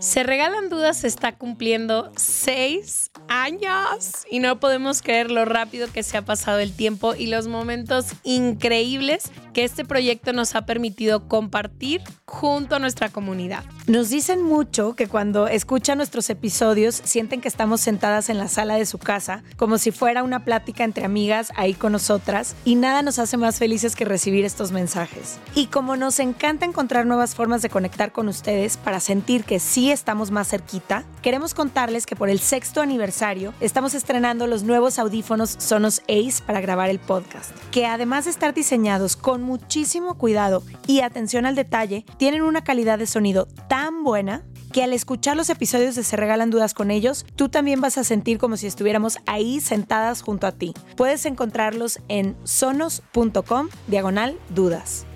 Se Regalan Dudas está cumpliendo seis años y no podemos creer lo rápido que se ha pasado el tiempo y los momentos increíbles que este proyecto nos ha permitido compartir junto a nuestra comunidad. Nos dicen mucho que cuando escuchan nuestros episodios sienten que estamos sentadas en la sala de su casa, como si fuera una plática entre amigas ahí con nosotras, y nada nos hace más felices que recibir estos mensajes. Y como nos encanta encontrar nuevas formas de conectar con ustedes para sentir que sí estamos más cerquita, queremos contarles que por el sexto aniversario estamos estrenando los nuevos audífonos Sonos Ace para grabar el podcast, que además de estar diseñados con muchísimo cuidado y atención al detalle, tienen una calidad de sonido tan buena que al escuchar los episodios de Se Regalan Dudas con ellos, tú también vas a sentir como si estuviéramos ahí sentadas junto a ti. Puedes encontrarlos en sonos.com diagonal dudas.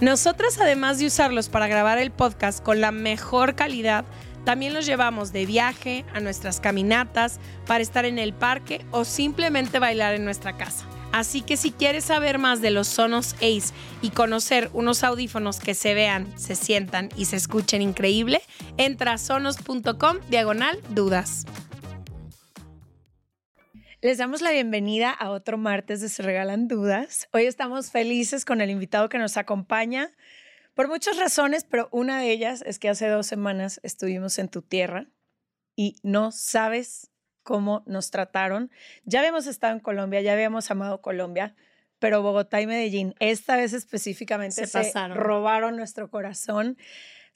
Nosotras, además de usarlos para grabar el podcast con la mejor calidad, también los llevamos de viaje a nuestras caminatas, para estar en el parque o simplemente bailar en nuestra casa. Así que si quieres saber más de los Sonos Ace y conocer unos audífonos que se vean, se sientan y se escuchen increíble, entra a sonos.com diagonal dudas. Les damos la bienvenida a otro martes de Se Regalan Dudas. Hoy estamos felices con el invitado que nos acompaña por muchas razones, pero una de ellas es que hace dos semanas estuvimos en tu tierra y no sabes cómo nos trataron. Ya habíamos estado en Colombia, ya habíamos amado Colombia, pero Bogotá y Medellín, esta vez específicamente, se, se robaron nuestro corazón.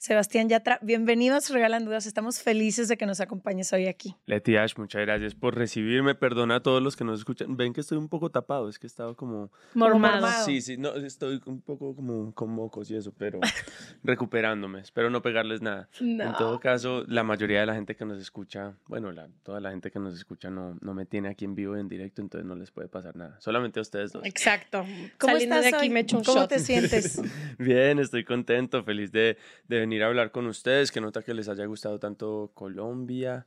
Sebastián Yatra, bienvenidos Regalan Dudas. Estamos felices de que nos acompañes hoy aquí. Leti Ash, muchas gracias por recibirme. Perdona a todos los que nos escuchan. Ven que estoy un poco tapado, es que he estado como... Mormado. Sí, sí, no, estoy un poco como con mocos y eso, pero recuperándome. Espero no pegarles nada. En todo caso, la mayoría de la gente que nos escucha, bueno, la, toda la gente que nos escucha no, no me tiene aquí en vivo en directo, entonces no les puede pasar nada. Solamente a ustedes dos. Exacto. ¿Cómo estás de aquí me echo un ¿Cómo te sientes? Bien, estoy contento, feliz de, de venir a hablar con ustedes, que nota que les haya gustado tanto Colombia.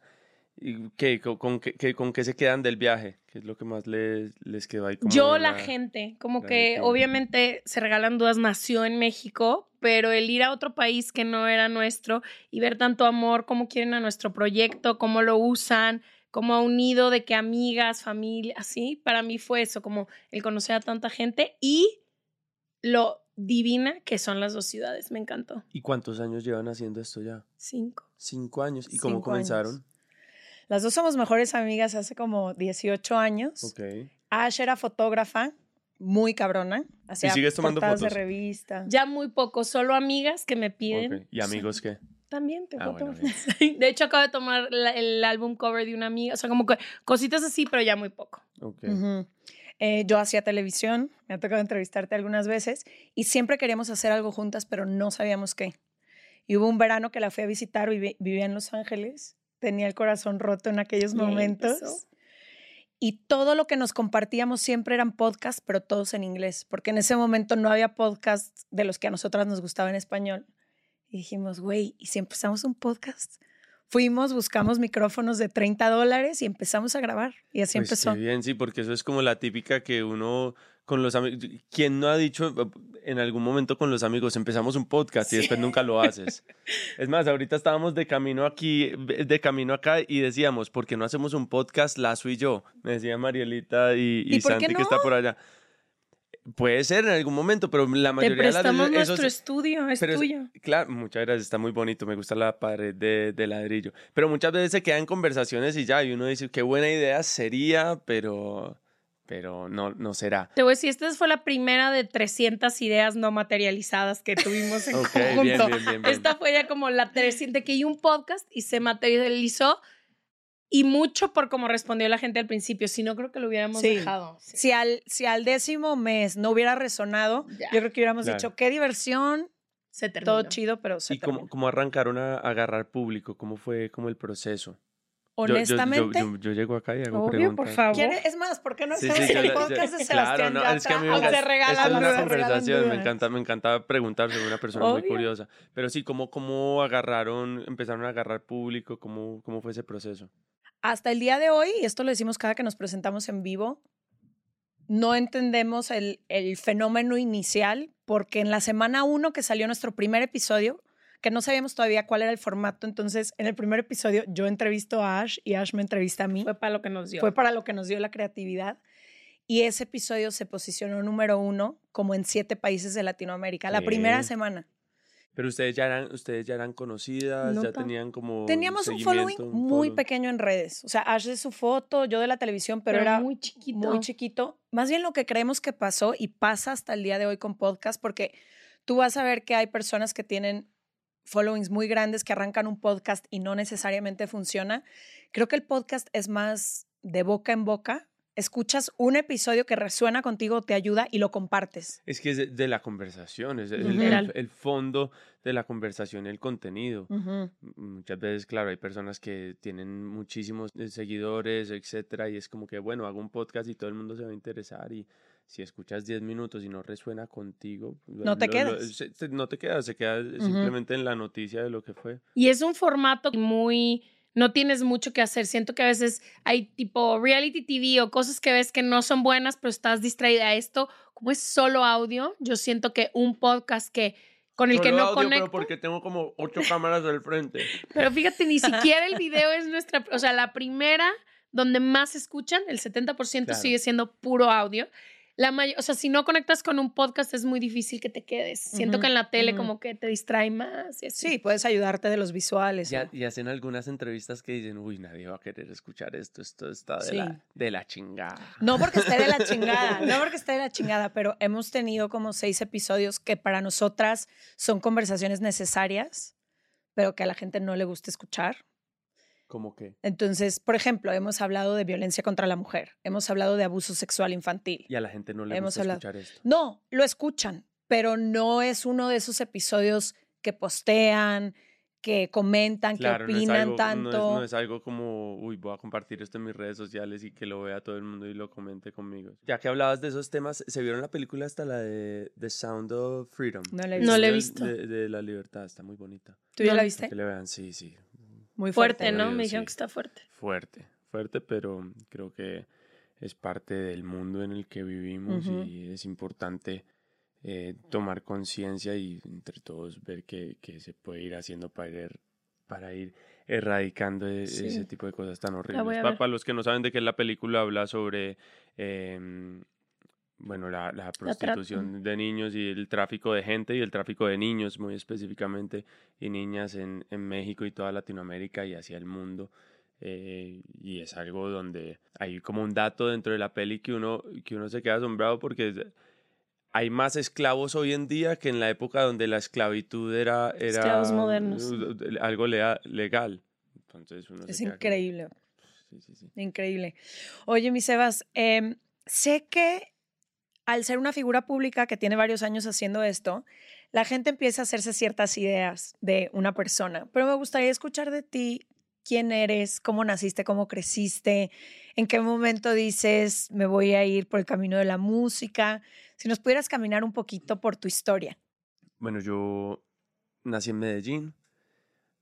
¿Y qué, con, qué, con qué se quedan del viaje? ¿Qué es lo que más les, les quedó ahí? Yo, la, gente, como que obviamente Se Regalan Dudas nació en México, pero el ir a otro país que no era nuestro y ver tanto amor, cómo quieren a nuestro proyecto, cómo lo usan, cómo ha unido de que amigas, familia, así, para mí fue eso, como el conocer a tanta gente y lo divina que son las dos ciudades. Me encantó. ¿Y cuántos años llevan haciendo esto ya? Cinco. Cinco años. ¿Y cómo comenzaron? Las dos somos mejores amigas hace como 18 años. Ok. Ash era fotógrafa, muy cabrona. Hacía ¿Y sigues tomando fotos? de revista. Ya muy poco, solo amigas que me piden. ¿Y amigos qué? También te Ah, puedo bueno, tomar. De hecho, acabo de tomar la- el álbum cover de una amiga. O sea, como que cositas así, pero ya muy poco. Ok. Eh, yo hacía televisión, me ha tocado entrevistarte algunas veces y siempre queríamos hacer algo juntas, pero no sabíamos qué. Y hubo un verano que la fui a visitar, vivía en Los Ángeles, tenía el corazón roto en aquellos momentos. Y todo lo que nos compartíamos siempre eran podcasts, pero todos en inglés, porque en ese momento no había podcasts de los que a nosotras nos gustaba en español. Y dijimos, güey, ¿y si empezamos un podcast? Fuimos, buscamos micrófonos de 30 dólares y empezamos a grabar. Y así Pues empezó. qué bien, sí, porque eso es como la típica que uno con los amigos, ¿quién no ha dicho en algún momento con los amigos, empezamos un podcast y después nunca lo haces? Es más, ahorita estábamos de camino aquí, de camino acá y decíamos, ¿por qué no hacemos un podcast Lazo y yo? Me decía Marielita y, y ¿Y Santi que está por allá. Puede ser en algún momento, pero la Te mayoría de las prestamos nuestro esos- estudio, es tuyo. Claro, muchas gracias, está muy bonito, me gusta la pared de, de ladrillo. Pero muchas veces se quedan conversaciones y ya, y uno dice, qué buena idea sería, pero pero no, no será. Te voy a decir, esta fue la primera de 300 ideas no materializadas que tuvimos en Ok, conjunto. bien, bien, bien. Esta fue ya como la 300, que hice un podcast y se materializó y mucho por cómo respondió la gente al principio. Si no, creo que lo hubiéramos Sí. dejado. Sí. Si al, si al décimo mes no hubiera resonado, Ya. yo creo que hubiéramos Claro. dicho, qué diversión, Se terminó. todo chido, pero se ¿Y cómo, cómo arrancaron a agarrar público? ¿Cómo fue como el proceso? Yo- yo- yo- Honestamente, Yo, yo llego acá y hago Obvio, preguntas. por favor. ¿quiere- es más, ¿por qué no Sí, hacemos sí, yo el podcast de claro, Sebastián no, Yatra? es que a mí me encanta, se regalan esto es una dudas, conversación, me encanta, me encanta preguntar, soy una persona muy Obvio. curiosa. Pero sí, ¿cómo, cómo agarraron, empezaron a agarrar público? ¿Cómo, cómo fue ese proceso? Hasta el día de hoy, y esto lo decimos cada que nos presentamos en vivo, no entendemos el, el fenómeno inicial porque en la semana uno que salió nuestro primer episodio, que no sabíamos todavía cuál era el formato, entonces en el primer episodio yo entrevisto a Ash y Ash me entrevista a mí. Fue para lo que nos dio. Fue para lo que nos dio la creatividad. Y ese episodio se posicionó número uno como en siete países de Latinoamérica, la primera semana. Pero ustedes ya eran, ustedes ya eran conocidas, No ya tenían como Teníamos un following un muy following. pequeño en redes. O sea, Ash de su foto, yo de la televisión, pero, pero era muy chiquito. muy chiquito. Más bien lo que creemos que pasó y pasa hasta el día de hoy con podcast, porque tú vas a ver que hay personas que tienen followings muy grandes que arrancan un podcast y no necesariamente funciona. Creo que el podcast es más de boca en boca. Escuchas un episodio que resuena contigo, te ayuda y lo compartes. Es que es de, de la conversación, es el, el- Literal. el fondo de la conversación, el contenido. Muchas veces, claro, hay personas que tienen muchísimos eh, seguidores, etcétera, y es como que, bueno, hago un podcast y todo el mundo se va a interesar y si escuchas 10 minutos y no resuena contigo, No te quedas. se- se- no te quedas, se queda simplemente en la noticia de lo que fue. Y es un formato muy... No tienes mucho que hacer. Siento que a veces hay tipo reality TV o cosas que ves que no son buenas, pero estás distraída a esto. Como es solo audio, yo siento que un podcast que con el que Solo no audio, conecto. Pero porque tengo como ocho cámaras al frente. Pero fíjate, ni siquiera el video es nuestra, o sea, la primera donde más escuchan, el 70% Claro. sigue siendo puro audio. La may- o sea, si no conectas con un podcast es muy difícil que te quedes. Siento que en la tele como que te distrae más. y así. Sí, puedes ayudarte de los visuales. Y hacen algunas entrevistas que dicen, uy, nadie va a querer escuchar esto, esto está de, Sí. la, de la chingada. No porque esté de la chingada, no porque esté de la chingada, pero hemos tenido como seis episodios que para nosotras son conversaciones necesarias, pero que a la gente no le gusta escuchar. Como que... Entonces, por ejemplo, hemos hablado de violencia contra la mujer, hemos hablado de abuso sexual infantil. Y a la gente no le Hemos gusta hablado. escuchar esto. No, lo escuchan, pero no es uno de esos episodios que postean, que comentan, Claro, que no es, opinan algo, no es- tanto. no es algo como, uy, voy a compartir esto en mis redes sociales y que lo vea todo el mundo y lo comente conmigo. Ya que hablabas de esos temas, ¿se vieron la película hasta la de The Sound of Freedom? No la he No la he visto. De, de la libertad, está muy bonita. ¿Tú ya No. la viste? Que le vean, sí, sí. Muy Fuerte, fuerte. ¿no? Me dijeron sí. que está fuerte. Fuerte, fuerte, pero creo que es parte del mundo en el que vivimos y es importante eh, tomar conciencia y entre todos ver qué, qué se puede ir haciendo para ir, para ir erradicando e- Sí. ese tipo de cosas tan horribles. Para los que no saben de qué es la película, habla sobre... em, bueno, la, la prostitución de niños y el tráfico de gente y el tráfico de niños, muy específicamente, y niñas en, en México y toda Latinoamérica y hacia el mundo. eh, y es algo donde hay como un dato dentro de la peli que uno, que uno se queda asombrado porque hay más esclavos hoy en día que en la época donde la esclavitud era, era Esclavos modernos. algo lea- legal. Entonces uno se Es como, increíble. sí, sí, sí. Increíble. Oye, mi Sebas, em, sé que al ser una figura pública que tiene varios años haciendo esto, la gente empieza a hacerse ciertas ideas de una persona, pero me gustaría escuchar de ti quién eres, cómo naciste, cómo creciste, en qué momento dices, me voy a ir por el camino de la música. Si nos pudieras caminar un poquito por tu historia. Bueno, yo nací en Medellín,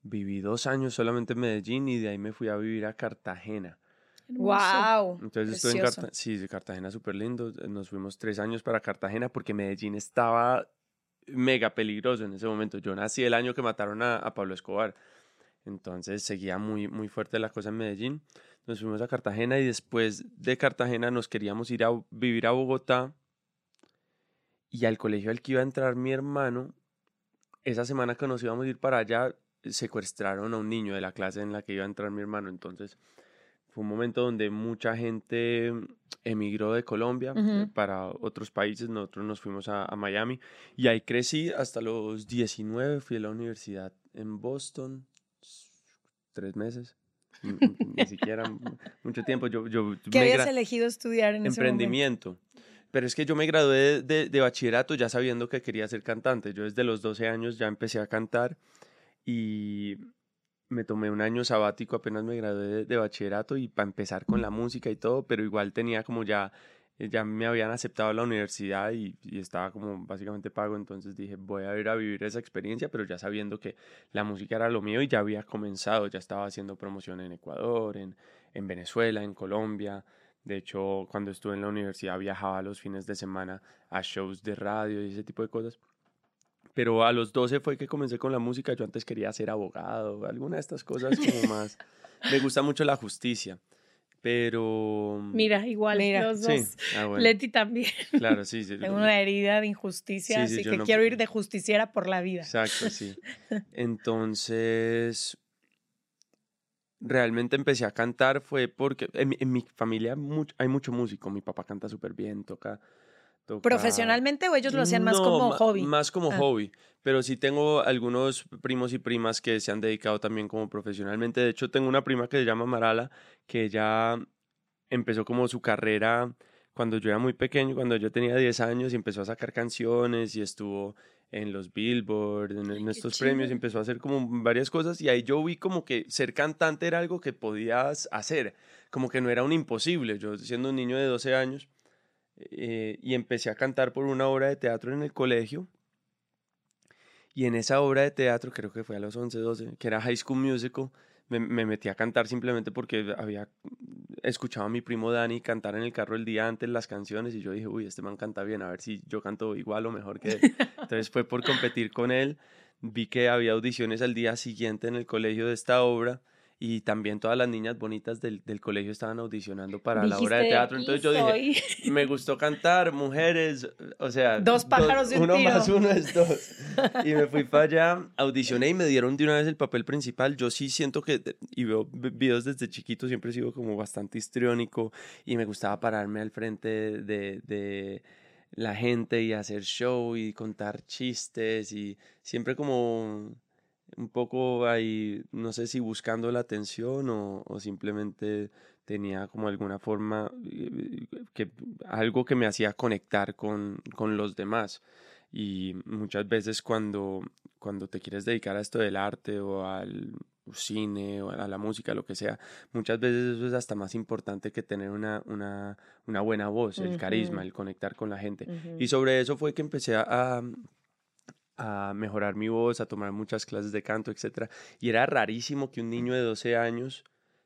viví dos años solamente en Medellín y de ahí me fui a vivir a Cartagena. ¡Wow! Entonces estuve en Precioso. Cartagena, sí, Cartagena súper lindo. Nos fuimos tres años para Cartagena porque Medellín estaba mega peligroso en ese momento. Yo nací el año que mataron a, a Pablo Escobar. Entonces seguía muy, muy fuerte la cosa en Medellín. Nos fuimos a Cartagena y después de Cartagena nos queríamos ir a vivir a Bogotá. Y al colegio al que iba a entrar mi hermano, esa semana que nos íbamos a ir para allá, secuestraron a un niño de la clase en la que iba a entrar mi hermano. Entonces fue un momento donde mucha gente emigró de Colombia eh, para otros países. Nosotros nos fuimos a, Miami y ahí crecí hasta los 19. Fui a la universidad en Boston, tres meses. Ni siquiera mucho tiempo. Yo, yo ¿Qué habías elegido estudiar en Emprendimiento. Ese momento? Pero es que yo me gradué de, de, bachillerato ya sabiendo que quería ser cantante. Yo desde los 12 años ya empecé a cantar y me tomé un año sabático, apenas me gradué de, bachillerato y para empezar con la música y todo, pero igual tenía como ya, eh, ya me habían aceptado la universidad y, estaba como básicamente pago, entonces dije voy a ir a vivir esa experiencia, pero ya sabiendo que la música era lo mío y ya había comenzado, ya estaba haciendo promoción en Ecuador, en, en Venezuela, en Colombia. De hecho, cuando estuve en la universidad viajaba los fines de semana a shows de radio y ese tipo de cosas pero a los 12 fue que comencé con la música. Yo antes quería ser abogado, alguna de estas cosas como más. Me gusta mucho la justicia, pero... Mira, igual, Mira. los dos. Ah, Leti también. Claro, sí, sí. Tengo una herida de injusticia, así que quiero ir de justiciera por la vida. Exacto, sí. Entonces, realmente empecé a cantar fue porque en, en mi familia hay mucho músico. Mi papá canta súper bien, toca ¿Profesionalmente o ellos lo hacían más como hobby? Más como ah. hobby, pero sí tengo algunos primos y primas que se han dedicado también como profesionalmente. De hecho, tengo una prima que se llama Marala, que ya empezó como su carrera cuando yo era muy pequeño, cuando yo tenía 10 años y empezó a sacar canciones y estuvo en los Billboard, en, estos premios, y empezó a hacer como varias cosas y ahí yo vi como que ser cantante era algo que podías hacer, como que no era un imposible. Yo siendo un niño de 12 años eh, y empecé a cantar por una obra de teatro en el colegio. Y en esa obra de teatro, creo que fue a los 11, 12, que era High School Musical, me, metí a cantar simplemente porque había escuchado a mi primo Dani cantar en el carro el día antes las canciones y yo dije, uy, este man canta bien, a ver si yo canto igual o mejor que él. Entonces fue por competir con él. Vi que había audiciones al día siguiente en el colegio de esta obra y también todas las niñas bonitas del, del colegio estaban audicionando para la obra de teatro. Entonces yo dije, me gustó cantar, mujeres, o sea, dos pájaros de un uno más uno es dos. Y me fui para allá, audicioné y me dieron de una vez el papel principal. Yo sí siento que, y veo videos desde chiquito, siempre he sido como bastante histriónico y me gustaba pararme al frente de, de la gente y hacer show y contar chistes y siempre como un poco ahí, no sé si buscando la atención o, simplemente tenía como alguna forma, eh, que, algo que me hacía conectar con, con los demás. Y muchas veces cuando, cuando te quieres dedicar a esto del arte o al cine o a la música, lo que sea, muchas veces eso es hasta más importante que tener una, una, una buena voz, el carisma, el conectar con la gente. Y sobre eso fue que empecé a, a mejorar mi voz, a tomar muchas clases de canto, etc. Y era rarísimo que un niño de 12 años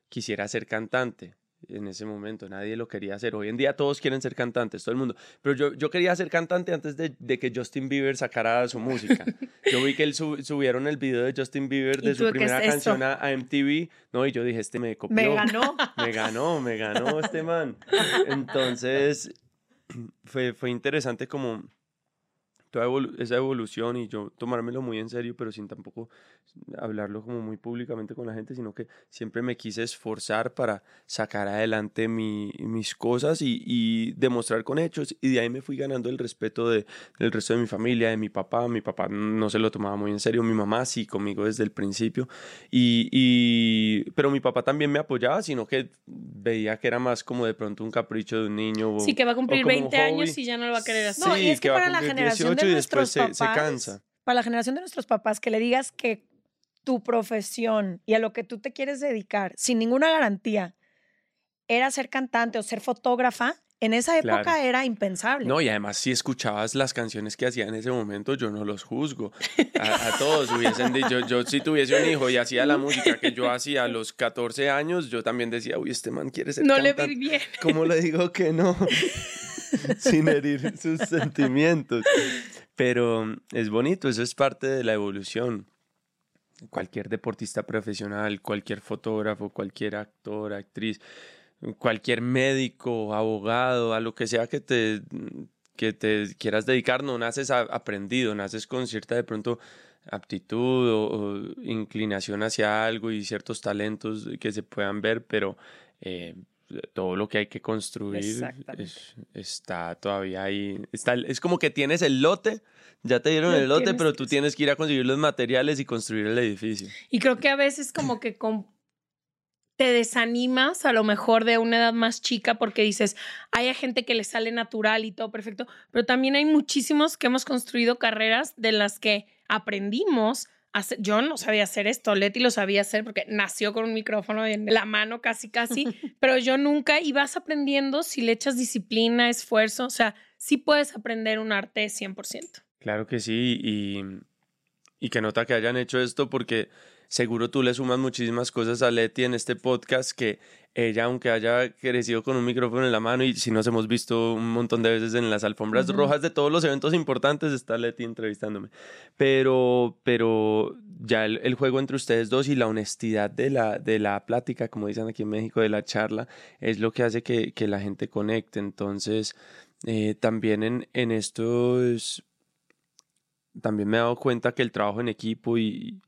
quisiera ser cantante en ese momento, nadie lo quería hacer. Hoy en día todos quieren ser cantantes, todo el mundo. Pero yo, yo quería ser cantante antes de, que Justin Bieber sacara su música. Yo vi que él subieron el video de Justin Bieber de su primera canción a, MTV, ¿no? Y yo dije, este me copió. Me ganó. Me ganó, me ganó este man. Entonces, fue, fue interesante como toda esa evolución y yo tomármelo muy en serio, pero sin tampoco hablarlo como muy públicamente con la gente, sino que siempre me quise esforzar para sacar adelante mi, mis cosas y, y, demostrar con hechos. Y de ahí me fui ganando el respeto de, del resto de mi familia, de mi papá. Mi papá no se lo tomaba muy en serio, mi mamá sí conmigo desde el principio. Y, y, pero mi papá también me apoyaba, sino que veía que era más como de pronto un capricho de un niño. Sí, que va a cumplir 20 años y ya no lo va a querer hacer. No, y es que, para la generación de nuestros papás, se cansa. Para la generación de nuestros papás, que le digas que tu profesión y a lo que tú te quieres dedicar sin ninguna garantía era ser cantante o ser fotógrafa, en esa época era impensable. No, y además si escuchabas las canciones que hacía en ese momento, yo no los juzgo. A, todos hubiesen dicho, yo si tuviese un hijo y hacía la música que yo hacía a los 14 años, yo también decía, uy, este man quiere ser no cantante. No le vi bien. ¿Cómo le digo que no? Sin herir sus sentimientos. Pero es bonito, eso es parte de la evolución cualquier deportista profesional, cualquier fotógrafo, cualquier actor, actriz, cualquier médico, abogado, a lo que sea que te, que te quieras dedicar, no naces aprendido, naces con cierta de pronto aptitud o, inclinación hacia algo y ciertos talentos que se puedan ver, pero eh, todo lo que hay que construir está todavía ahí. Está, es como que tienes el lote, ya te dieron el lote, pero tú tienes que ir a conseguir los materiales y construir el edificio. Y creo que a veces como que te desanimas a lo mejor de una edad más chica porque dices, hay gente que le sale natural y todo perfecto, pero también hay muchísimos que hemos construido carreras de las que aprendimos yo no sabía hacer esto, Leti lo sabía hacer porque nació con un micrófono en la mano casi, casi, pero yo nunca, y vas aprendiendo si le echas disciplina, esfuerzo, o sea, sí puedes aprender un arte 100%. Claro que sí, y, y que nota que hayan hecho esto porque seguro tú le sumas muchísimas cosas a Leti en este podcast que ella, aunque haya crecido con un micrófono en la mano y si nos hemos visto un montón de veces en las alfombras rojas de todos los eventos importantes, está Leti entrevistándome. Pero, pero ya el, juego entre ustedes dos y la honestidad de la, de la plática, como dicen aquí en México, de la charla, es lo que hace que, que la gente conecte. Entonces, eh, también en, en esto también me he dado cuenta que el trabajo en equipo y,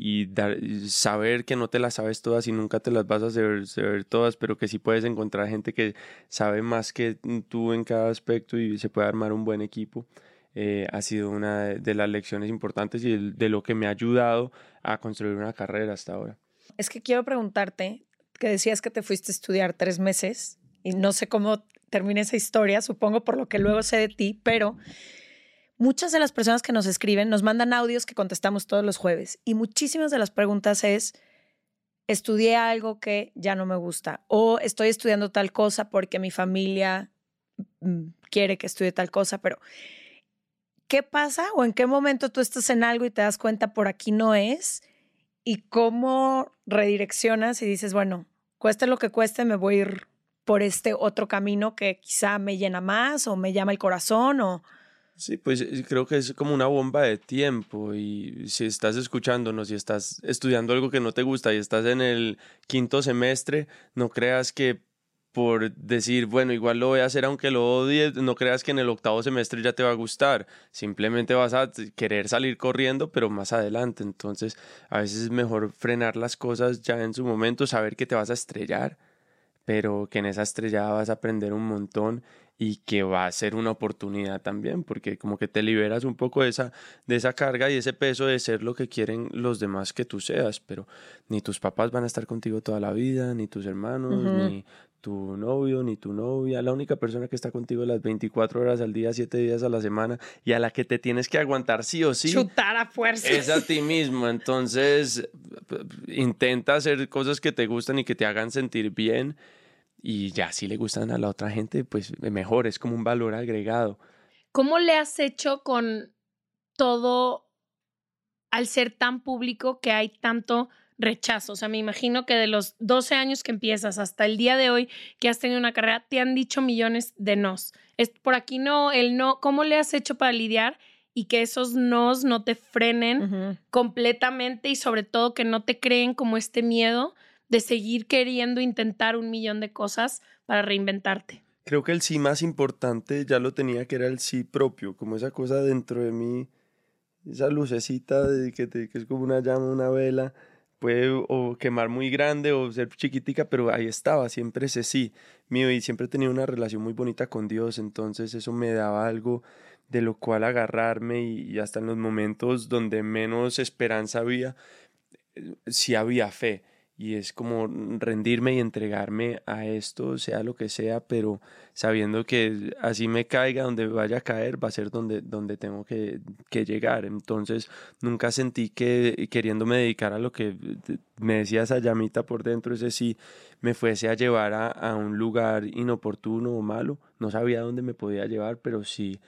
y, saber que no te las sabes todas y nunca te las vas a saber, todas, pero que sí puedes encontrar gente que sabe más que tú en cada aspecto y se puede armar un buen equipo. Eh, ha sido una de las lecciones importantes y de lo que me ha ayudado a construir una carrera hasta ahora. Es que quiero preguntarte, que decías que te fuiste a estudiar tres meses y no sé cómo termina esa historia, supongo por lo que luego sé de ti, pero muchas de las personas que nos escriben nos mandan audios que contestamos todos los jueves y muchísimas de las preguntas es, estudié algo que ya no me gusta o estoy estudiando tal cosa porque mi familia mm, quiere que estudie tal cosa, pero ¿qué pasa o en qué momento tú estás en algo y te das cuenta por aquí no es? Y cómo redireccionas y dices, bueno, cueste lo que cueste, me voy a ir por este otro camino que quizá me llena más o me llama el corazón o... Sí, pues eh, creo que es como una bomba de tiempo y si estás escuchándonos y estás estudiando algo que no te gusta y estás en el quinto semestre, no creas que por decir, bueno, igual lo voy a hacer aunque lo odies, no creas que en el octavo semestre ya te va a gustar, simplemente vas a querer salir corriendo, pero más adelante, entonces a veces es mejor frenar las cosas ya en su momento, saber que te vas a estrellar, pero que en esa estrellada vas a aprender un montón y que va a ser una oportunidad también, porque como que te liberas un poco de esa, de esa carga y ese peso de ser lo que quieren los demás que tú seas, pero ni tus papás van a estar contigo toda la vida, ni tus hermanos, ni tu novio, ni tu novia, la única persona que está contigo las 24 horas al día, 7 días a la semana y a la que te tienes que aguantar sí o sí. Chutar a fuerza. Es a ti mismo, entonces intenta hacer cosas que te gustan y que te hagan sentir bien y ya si le gustan a la otra gente, pues mejor, es como un valor agregado. ¿Cómo le has hecho con todo al ser tan público que hay tanto rechazo? O sea, me imagino que de los 12 años que empiezas hasta el día de hoy que has tenido una carrera, te han dicho millones de nos. Es por aquí no, el no, ¿cómo le has hecho para lidiar? y que esos nos no te frenen completamente y sobre todo que no te creen como este miedo de seguir queriendo intentar un millón de cosas para reinventarte? Creo que el sí más importante ya lo tenía, que era el sí propio, como esa cosa dentro de mí, esa lucecita de que, que es como una llama, una vela, puede o quemar muy grande o ser chiquitica, pero ahí estaba, siempre ese sí mío y siempre tenía una relación muy bonita con Dios, entonces eso me daba algo de lo cual agarrarme y, y hasta en los momentos donde menos esperanza había, eh, sí había fe y es como rendirme y entregarme a esto, sea lo que sea, pero sabiendo que así me caiga, donde vaya a caer, va a ser donde, donde tengo que, que llegar. Entonces, nunca sentí que queriéndome dedicar a lo que me decía esa llamita por dentro, ese sí, me fuese a llevar a, a un lugar inoportuno o malo. No sabía dónde me podía llevar, pero sí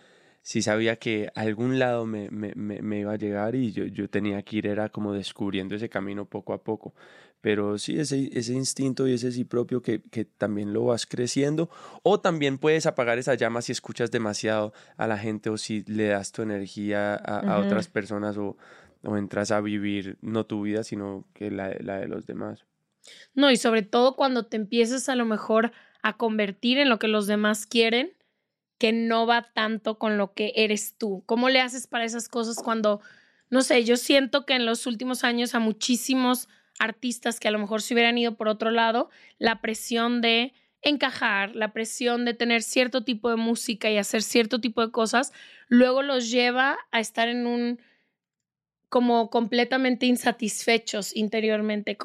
sí sabía que a algún lado me, me, me, iba a llegar y yo, yo tenía que ir, era como descubriendo ese camino poco a poco. Pero sí, ese, ese instinto y ese sí propio que, que, también lo vas creciendo. O también puedes apagar esa llama si escuchas demasiado a la gente o si le das tu energía a, a otras personas o, o, entras a vivir no tu vida, sino que la, la de los demás. No, y sobre todo cuando te empiezas a lo mejor a convertir en lo que los demás quieren que no va tanto con lo que eres tú? ¿Cómo le haces para esas cosas cuando, no sé, yo siento que en los últimos años a muchísimos artistas que a lo mejor se hubieran ido por otro lado, la presión de encajar, la presión de tener cierto tipo de música y hacer cierto tipo de cosas, luego los lleva a estar en un como completamente insatisfechos interiormente.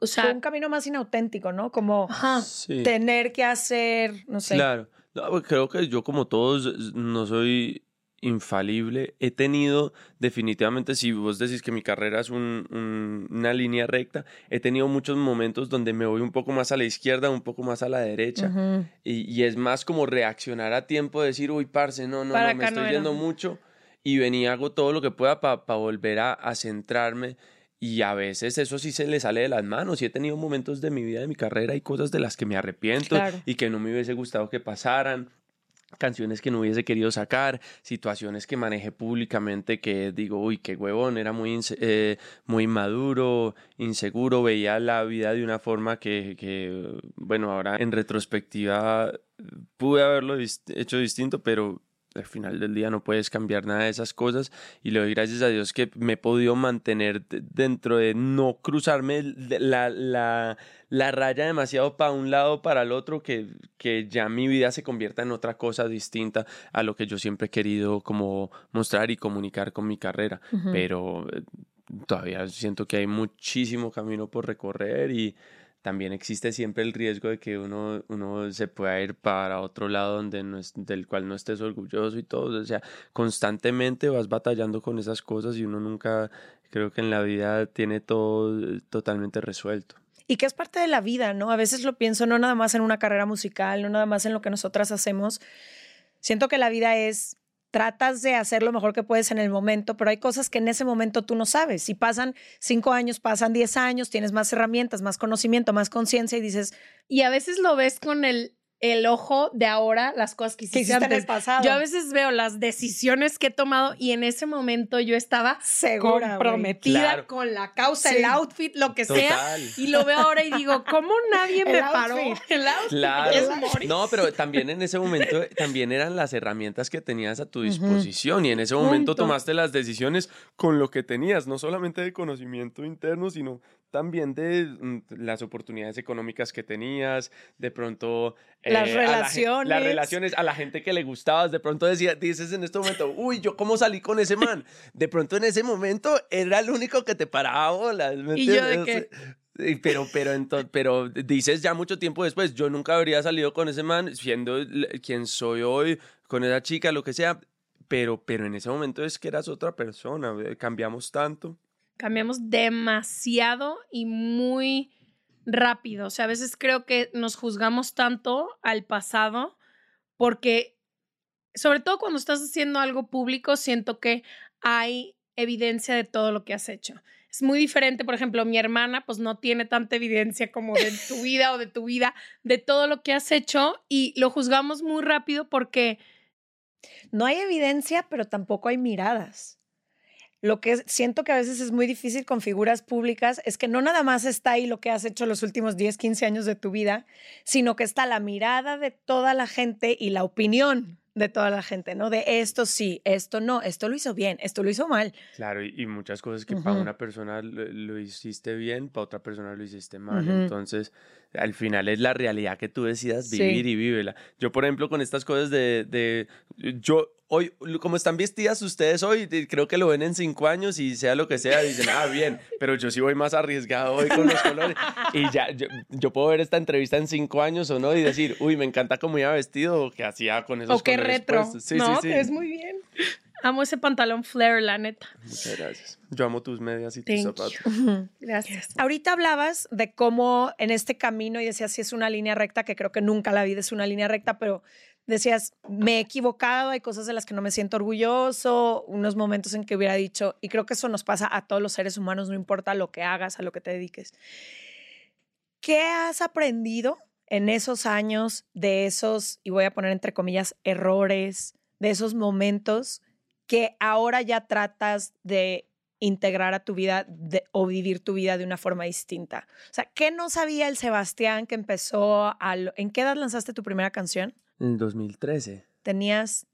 O sea, un camino más inauténtico, ¿no? Como Sí. tener que hacer, no sé. Claro. No, pues creo que yo como todos no soy infalible. He tenido definitivamente, si vos decís que mi carrera es un- un- una línea recta, he tenido muchos momentos donde me voy un poco más a la izquierda, un poco más a la derecha. Y, y es más como reaccionar a tiempo, decir, uy, parce, no, no, Para no, me no estoy yendo mucho. Y ven y hago todo lo que pueda para volver a, a centrarme. Y a veces eso sí se le sale de las manos. Y he tenido momentos de mi vida, de mi carrera, y cosas de las que me arrepiento Claro. y que no me hubiese gustado que pasaran. Canciones que no hubiese querido sacar, situaciones que manejé públicamente que digo, uy, qué huevón, era muy, eh, muy maduro, inseguro, veía la vida de una forma que, que, bueno, ahora en retrospectiva pude haberlo dist- hecho distinto, pero al final del día no puedes cambiar nada de esas cosas y le doy gracias a Dios que me he podido mantener de- dentro de no cruzarme la, la, la raya demasiado para un lado o para el otro que, que ya mi vida se convierta en otra cosa distinta a lo que yo siempre he querido como mostrar y comunicar con mi carrera Ujú. pero eh, todavía siento que hay muchísimo camino por recorrer y también existe siempre el riesgo de que uno, uno se pueda ir para otro lado donde no es, del cual no estés orgulloso y todo. O sea, constantemente vas batallando con esas cosas y uno nunca, creo que en la vida tiene todo eh, totalmente resuelto. Y que es parte de la vida, ¿no? A veces lo pienso no nada más en una carrera musical, no nada más en lo que nosotras hacemos. Siento que la vida es, tratas de hacer lo mejor que puedes en el momento, pero hay cosas que en ese momento tú no sabes. Si pasan cinco años, pasan diez años, tienes más herramientas, más conocimiento, más conciencia y dices, y a veces lo ves con el, el ojo de ahora, las cosas que ¿qué hiciste, en el pasado? Yo a veces veo las decisiones que he tomado y en ese momento yo estaba Segura, comprometida Claro. con la causa, Sí. el outfit, lo que sea. Y lo veo ahora y digo, ¿cómo nadie El me paró? outfit. El outfit. Claro. es morir. No, pero también en ese momento también eran las herramientas que tenías a tu disposición y en ese momento Punto. tomaste las decisiones con lo que tenías, no solamente de conocimiento interno, sino también de mm, las oportunidades económicas que tenías, de pronto eh, Las la gen- relaciones. las relaciones a la gente que le gustabas, de pronto decía, dices en este momento, uy, yo cómo salí con ese man, de pronto en ese momento era el único que te paraba bolas, ¿me Y yo de? Sí, Pero, pero, ento- pero dices ya mucho tiempo después, yo nunca habría salido con ese man, siendo quien soy hoy, con esa chica, lo que sea, pero, pero en ese momento es que eras otra persona, eh, cambiamos tanto. Cambiamos demasiado y muy rápido. O sea, a veces creo que nos juzgamos tanto al pasado porque, sobre todo cuando estás haciendo algo público, siento que hay evidencia de todo lo que has hecho. Es muy diferente, por ejemplo, mi hermana pues no tiene tanta evidencia como de tu vida o de tu vida, de todo lo que has hecho y lo juzgamos muy rápido porque No hay evidencia, pero tampoco hay miradas. Lo que siento que a veces es muy difícil con figuras públicas es que no nada más está ahí lo que has hecho los últimos 10, 15 años de tu vida, sino que está la mirada de toda la gente y la opinión de toda la gente, ¿no? De esto sí, esto no, esto lo hizo bien, esto lo hizo mal. Claro, y, y muchas cosas que para una persona lo, lo hiciste bien, para otra persona lo hiciste mal. Entonces, al final es la realidad que tú decidas Sí. vivir y vívela. Yo, por ejemplo, con estas cosas de, de yo hoy, como están vestidas ustedes hoy, creo que lo ven en cinco años y sea lo que sea, dicen, ah, bien, pero yo sí voy más arriesgado hoy con los colores. Y ya, yo, yo puedo ver esta entrevista en cinco años o no y decir, uy, me encanta cómo iba vestido o qué hacía con esos o qué colores retro. puestos". Sí, no, sí, sí. Muy bien. Amo ese pantalón flare, la neta. Muchas gracias. Yo amo tus medias y tus zapatos. you. Gracias. Ahorita hablabas de cómo en este camino, y decías si es una línea recta, que creo que nunca la vida es una línea recta, pero decías, me he equivocado, hay cosas de las que no me siento orgulloso, unos momentos en que hubiera dicho, y creo que eso nos pasa a todos los seres humanos, no importa lo que hagas, a lo que te dediques. ¿Qué has aprendido en esos años de esos, y voy a poner entre comillas, errores, de esos momentos que ahora ya tratas de integrar a tu vida de- o vivir tu vida de una forma distinta? O sea, ¿qué no sabía el Sebastián que empezó a... lo- ¿En qué edad lanzaste tu primera canción? En el 2013 Tenías...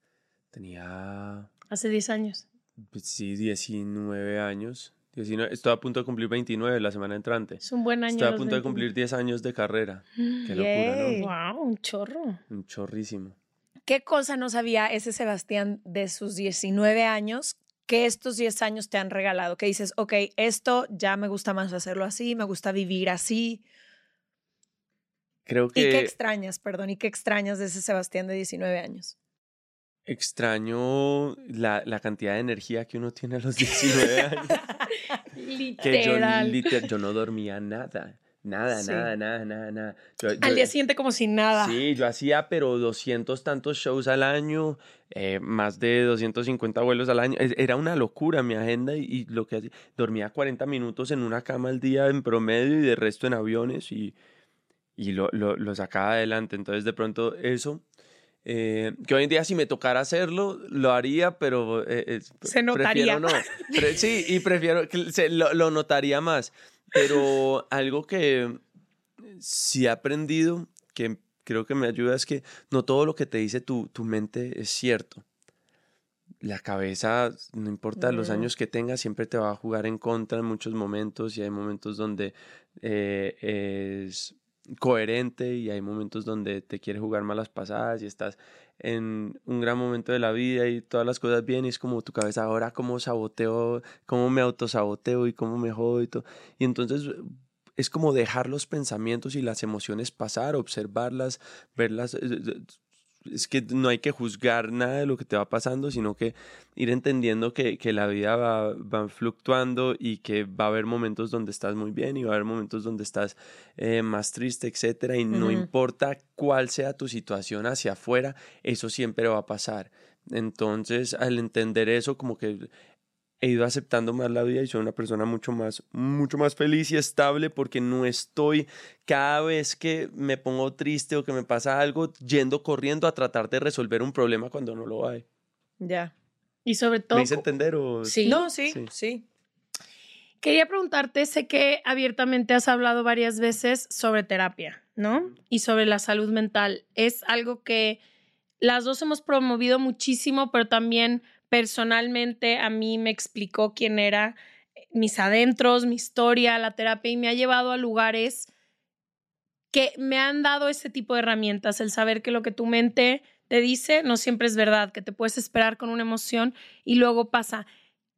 tenía, Hace 10 años. pues sí, 19 años. 19, estoy a punto de cumplir 29 la semana entrante. Es un buen año. Estoy a punto de 29. cumplir 10 años de carrera. Qué locura. ¿no? Wow, un chorro. Un chorrísimo. ¿Qué cosa no sabía ese Sebastián de sus 19 años que estos 10 años te han regalado? Que dices, ok, esto ya me gusta más hacerlo así, me gusta vivir así. Creo ¿Y qué que extrañas, perdón? ¿Y qué extrañas de ese Sebastián de 19 años? extraño la, la cantidad de energía que uno tiene a los 19 años. que yo, Literal. liter- yo no dormía nada. Nada, Sí. nada, nada, nada, nada. Yo- Al yo- día siguiente como si nada. Sí, yo hacía pero 200 tantos shows al año, eh, más de 250 vuelos al año. Es- Era una locura mi agenda y, y lo que hacía, dormía 40 minutos en una cama al día en promedio y de resto en aviones y, y lo, lo, lo sacaba adelante. Entonces de pronto eso, eh, que hoy en día si me tocara hacerlo, lo haría, pero... eh, es- Se notaría. Prefiero no. Pre- sí, y prefiero que se, lo, lo notaría más. Pero algo que sí he aprendido, que creo que me ayuda, es que no todo lo que te dice tu, tu mente es cierto. La cabeza, no importa los años que tengas, siempre te va a jugar en contra en muchos momentos y hay momentos donde eh, es coherente y hay momentos donde te quiere jugar malas pasadas y estás en un gran momento de la vida y todas las cosas bien y es como tu cabeza ahora cómo saboteo, cómo me autosaboteo y cómo me jodo y todo. Y entonces es como dejar los pensamientos y las emociones pasar, observarlas, verlas. Es que no hay que juzgar nada de lo que te va pasando, sino que ir entendiendo que, que la vida va, va fluctuando y que va a haber momentos donde estás muy bien y va a haber momentos donde estás eh, más triste, etcétera. Y no importa cuál sea tu situación hacia afuera, eso siempre va a pasar. Entonces, al entender eso, como que he ido aceptando más la vida y soy una persona mucho más, mucho más feliz y estable porque no estoy cada vez que me pongo triste o que me pasa algo yendo corriendo a tratar de resolver un problema cuando no lo hay. Ya. Y sobre ¿Me todo, hice entender o...? Sí. No, sí, Sí. sí. quería preguntarte, sé que abiertamente has hablado varias veces sobre terapia, ¿no? Y sobre la salud mental. Es algo que las dos hemos promovido muchísimo, pero también personalmente a mí me explicó quién era eh, mis adentros, mi historia, la terapia y me ha llevado a lugares que me han dado ese tipo de herramientas, el saber que lo que tu mente te dice no siempre es verdad, que te puedes esperar con una emoción y luego pasa.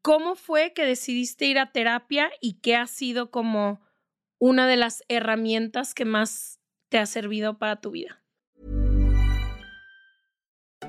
¿Cómo fue que decidiste ir a terapia y qué ha sido como una de las herramientas que más te ha servido para tu vida?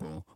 people.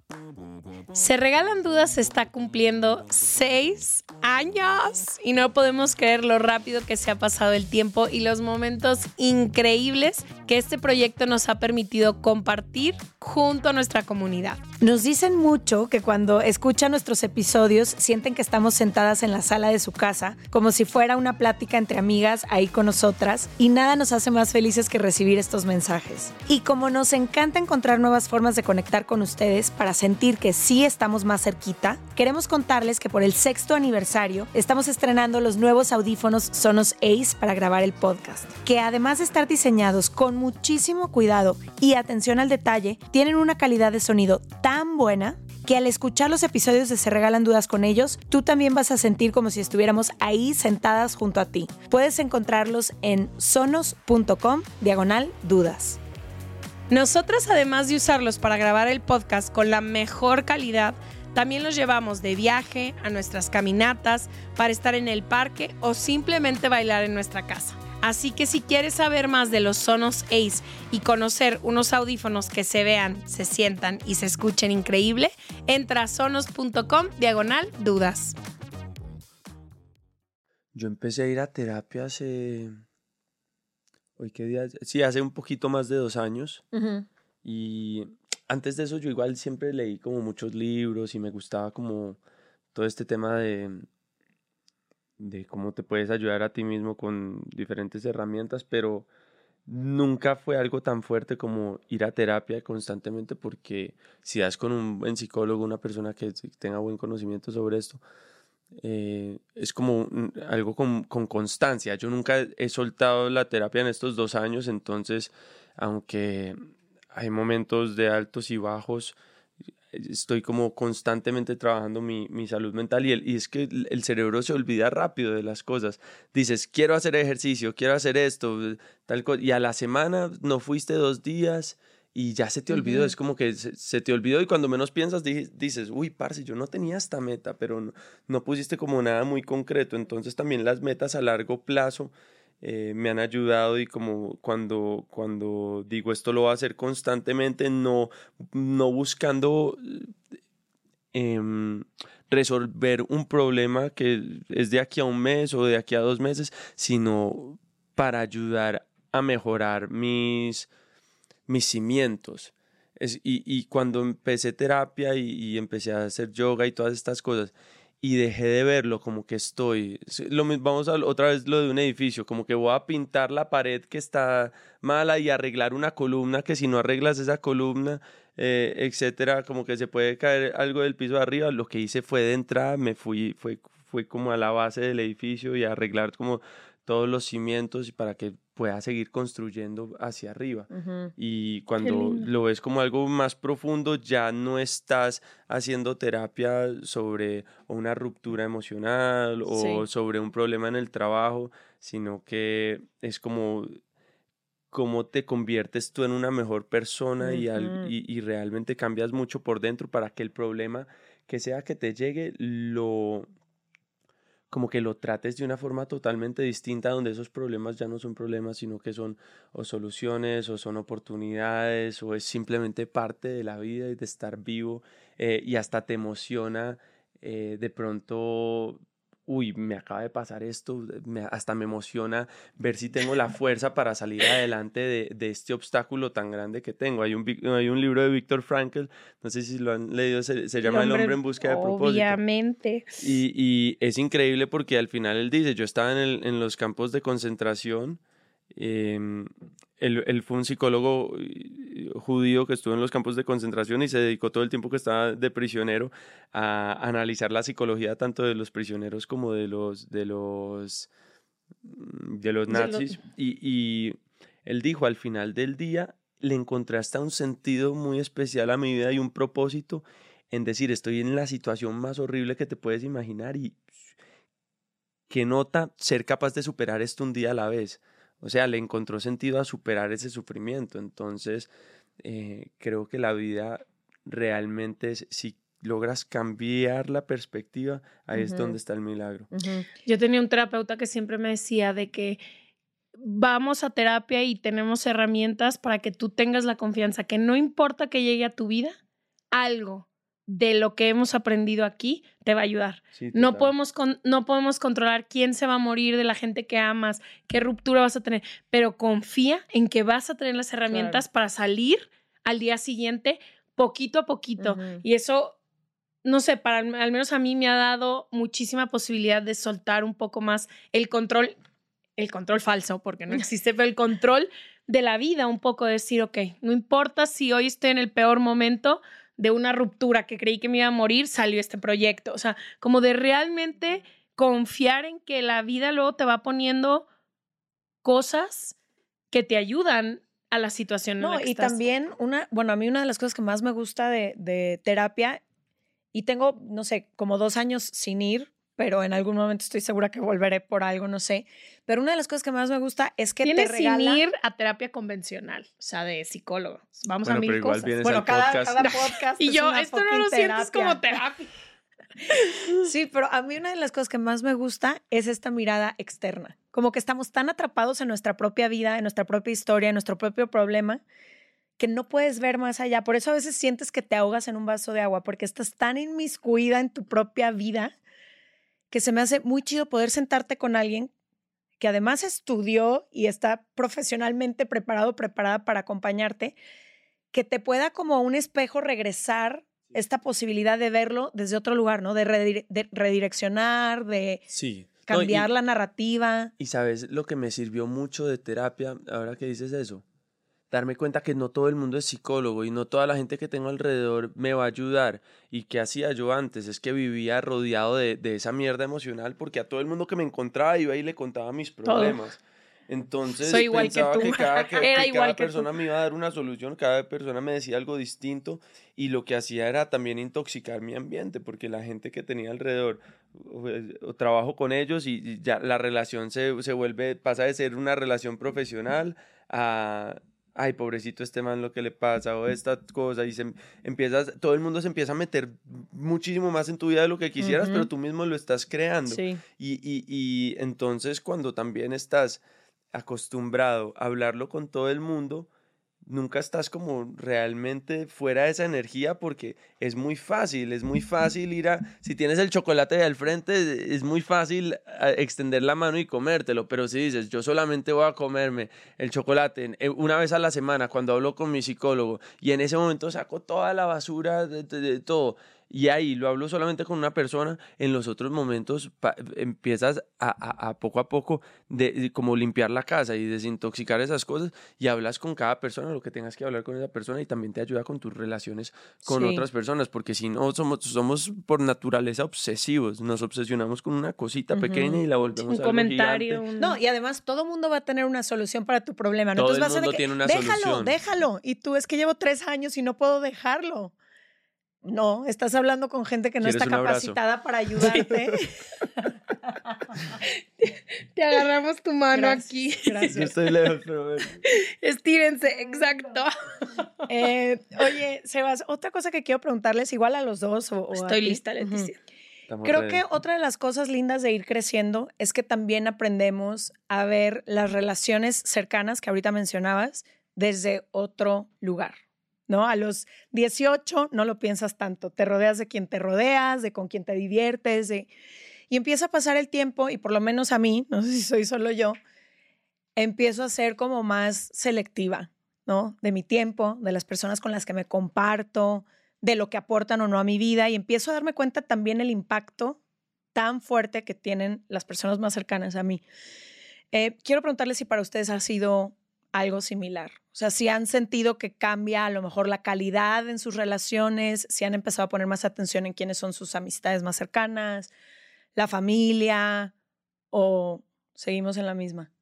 Se Regalan Dudas está cumpliendo seis años y no podemos creer lo rápido que se ha pasado el tiempo y los momentos increíbles que este proyecto nos ha permitido compartir junto a nuestra comunidad. Nos dicen mucho que cuando escuchan nuestros episodios sienten que estamos sentadas en la sala de su casa, como si fuera una plática entre amigas ahí con nosotras, y nada nos hace más felices que recibir estos mensajes. Y como nos encanta encontrar nuevas formas de conectar con ustedes para sentir que sí estamos más cerquita, queremos contarles que por el sexto aniversario estamos estrenando los nuevos audífonos Sonos Ace para grabar el podcast, que además de estar diseñados con muchísimo cuidado y atención al detalle, tienen una calidad de sonido tan buena que al escuchar los episodios de Se Regalan Dudas con ellos, tú también vas a sentir como si estuviéramos ahí sentadas junto a ti. Puedes encontrarlos en sonos.com diagonal dudas. Nosotras, además de usarlos para grabar el podcast con la mejor calidad, También los llevamos de viaje, a nuestras caminatas, para estar en el parque o simplemente bailar en nuestra casa. Así que si quieres saber más de los Sonos Ace y conocer unos audífonos que se vean, se sientan y se escuchen increíble, entra a sonos.com diagonal dudas. Yo empecé a ir a terapia hace... ¿Hoy qué día? Sí, hace un poquito más de dos años. Y antes de eso yo igual siempre leí como muchos libros y me gustaba como todo este tema de, de cómo te puedes ayudar a ti mismo con diferentes herramientas, pero nunca fue algo tan fuerte como ir a terapia constantemente porque si das con un buen psicólogo, una persona que tenga buen conocimiento sobre esto, eh, es como algo con, con constancia. Yo nunca he soltado la terapia en estos dos años, entonces, aunque hay momentos de altos y bajos, estoy como constantemente trabajando mi, mi salud mental y, el- y es que el cerebro se olvida rápido de las cosas. Dices, quiero hacer ejercicio, quiero hacer esto, tal cosa, y a la semana no fuiste dos días y ya se te olvidó, es como que se, se te olvidó y cuando menos piensas di- dices, uy, parce, yo no tenía esta meta, pero no, no pusiste como nada muy concreto, entonces también las metas a largo plazo eh, me han ayudado y como cuando, cuando digo esto lo voy a hacer constantemente, no, no buscando em, resolver un problema que es de aquí a un mes o de aquí a dos meses, sino para ayudar a mejorar mis, mis cimientos. Y, cuando empecé terapia y, empecé a hacer yoga y todas estas cosas, y dejé de verlo como que estoy, lo, vamos a otra vez lo de un edificio, como que voy a pintar la pared que está mala y arreglar una columna, que si no arreglas esa columna, eh, etcétera, como que se puede caer algo del piso de arriba, lo que hice fue de entrada, me fui, fue, fue como a la base del edificio y arreglar como todos los cimientos para que pueda seguir construyendo hacia arriba. Y cuando lo ves como algo más profundo, ya no estás haciendo terapia sobre una ruptura emocional o Sí. sobre un problema en el trabajo, sino que es como cómo te conviertes tú en una mejor persona y, al- y, y realmente cambias mucho por dentro para que el problema que sea que te llegue lo como que lo trates de una forma totalmente distinta, donde esos problemas ya no son problemas, sino que son o soluciones o son oportunidades o es simplemente parte de la vida y de estar vivo eh, y hasta te emociona eh, de pronto, uy, me acaba de pasar esto, me- hasta me emociona ver si tengo la fuerza para salir adelante de, de este obstáculo tan grande que tengo. Hay un, hay un libro de Víctor Frankl, no sé si lo han leído, se, se llama El hombre en busca de propósito. Obviamente. Y, y es increíble porque al final él dice, yo estaba en, el- en los campos de concentración, em, él, él fue un psicólogo eh, judío que estuvo en los campos de concentración y se dedicó todo el tiempo que estaba de prisionero a analizar la psicología tanto de los prisioneros como de los, de los, mm, de los De los- nazis. Y, y él dijo, al final del día le encontré hasta un sentido muy especial a mi vida y un propósito en decir, estoy en la situación más horrible que te puedes imaginar y que nota ser capaz de superar esto un día a la vez. O sea, le encontró sentido a superar ese sufrimiento. Entonces, eh, creo que la vida realmente, es- si logras cambiar la perspectiva, ahí es donde está el milagro. Yo tenía un terapeuta que siempre me decía de que vamos a terapia y tenemos herramientas para que tú tengas la confianza, que no importa que llegue a tu vida, algo de lo que hemos aprendido aquí te va a ayudar. Sí, No podemos, con- no podemos controlar quién se va a morir de la gente que amas, qué ruptura vas a tener, pero confía en que vas a tener las herramientas para salir al día siguiente poquito a poquito. Y eso, no sé, para al menos a mí me ha dado muchísima posibilidad de soltar un poco más el control, el control falso, porque no existe, pero el control de la vida, un poco decir, ok, no importa si hoy estoy en el peor momento de una ruptura que creí que me iba a morir, salió este proyecto. O sea, como de realmente confiar en que la vida luego te va poniendo cosas que te ayudan a la situación en No, la que y estás. también una, bueno, a mí una de las cosas que más me gusta de, de terapia, y tengo, no sé, como dos años sin ir, pero en algún momento estoy segura que volveré por algo, no sé. Pero una de las cosas que más me gusta es que te Tienes regala... sin ir a terapia convencional, o sea, de psicólogo. Vamos Bueno, a mil pero igual cosas. Bueno, al cada, podcast. cada podcast Y es yo, una esto no lo sientes como terapia. terapia. Sí, pero a mí una de las cosas que más me gusta es esta mirada externa. Como que estamos tan atrapados en nuestra propia vida, en nuestra propia historia, en nuestro propio problema, que no puedes ver más allá. Por eso a veces sientes que te ahogas en un vaso de agua, porque estás tan inmiscuida en tu propia vida que se me hace muy chido poder sentarte con alguien que además estudió y está profesionalmente preparado, preparada para acompañarte, que te pueda como un espejo regresar esta posibilidad de verlo desde otro lugar, ¿no? De, redire- de redireccionar, de Sí. No, y- cambiar la narrativa. Y sabes lo que me sirvió mucho de terapia, ahora que dices eso, darme cuenta que no todo el mundo es psicólogo y no toda la gente que tengo alrededor me va a ayudar. Y que hacía yo antes es que vivía rodeado de, de esa mierda emocional porque a todo el mundo que me encontraba iba y le contaba mis problemas. Entonces Soy igual que pensaba tú. que cada, que- cada tú. persona me iba a dar una solución, cada persona me decía algo distinto y lo que hacía era también intoxicar mi ambiente porque la gente que tenía alrededor o trabajo con ellos y, y ya la relación se, se vuelve, pasa de ser una relación profesional a, ay, pobrecito este man lo que le pasa o esta cosa y se em- empiezas, todo el mundo se empieza a meter muchísimo más en tu vida de lo que quisieras, pero tú mismo lo estás creando. Sí. Y, y, y entonces cuando también estás acostumbrado a hablarlo con todo el mundo, nunca estás como realmente fuera de esa energía porque es muy fácil, es muy fácil ir a, si tienes el chocolate de al frente, es muy fácil a, extender la mano y comértelo, pero si dices, yo solamente voy a comerme el chocolate en- una vez a la semana cuando hablo con mi psicólogo y en ese momento saco toda la basura de- de todo y ahí lo hablo solamente con una persona, en los otros momentos pa- empiezas a, a- a poco a poco de, de como limpiar la casa y desintoxicar esas cosas y hablas con cada persona lo que tengas que hablar con esa persona y también te ayuda con tus relaciones con Sí. otras personas, porque si no somos, somos por naturaleza obsesivos, nos obsesionamos con una cosita pequeña y la volvemos Un algo comentario. gigante. un- No, y además todo mundo va a tener una solución para tu problema. ¿no? Todo Entonces el vas a mundo que, tiene una déjalo, solución". déjalo. Y tú es que llevo tres años y no puedo dejarlo. No, estás hablando con gente que no ¿Quieres está capacitada para ayudarte. Te agarramos tu mano Gracias, aquí. Yo Gracias. estoy lejos, pero bueno. Estírense, exacto. Eh, oye, Sebas, otra cosa que quiero preguntarles, igual a los dos o, Estoy lista. Leticia. Creo que otra de las cosas lindas de ir creciendo es que también aprendemos a ver las relaciones cercanas que ahorita mencionabas desde otro lugar, ¿no? A los 18 no lo piensas tanto, te rodeas de quien te rodeas, de con quien te diviertes, de... y empieza a pasar el tiempo y por lo menos a mí, no sé si soy solo yo, empiezo a ser como más selectiva, ¿no? De mi tiempo, de las personas con las que me comparto, de lo que aportan o no a mi vida y empiezo a darme cuenta también el impacto tan fuerte que tienen las personas más cercanas a mí. Eh, quiero preguntarles si para ustedes ha sido algo similar. O sea, si han sentido que cambia a lo mejor la calidad en sus relaciones, si han empezado a poner más atención en quiénes son sus amistades más cercanas, la familia, o seguimos en la misma.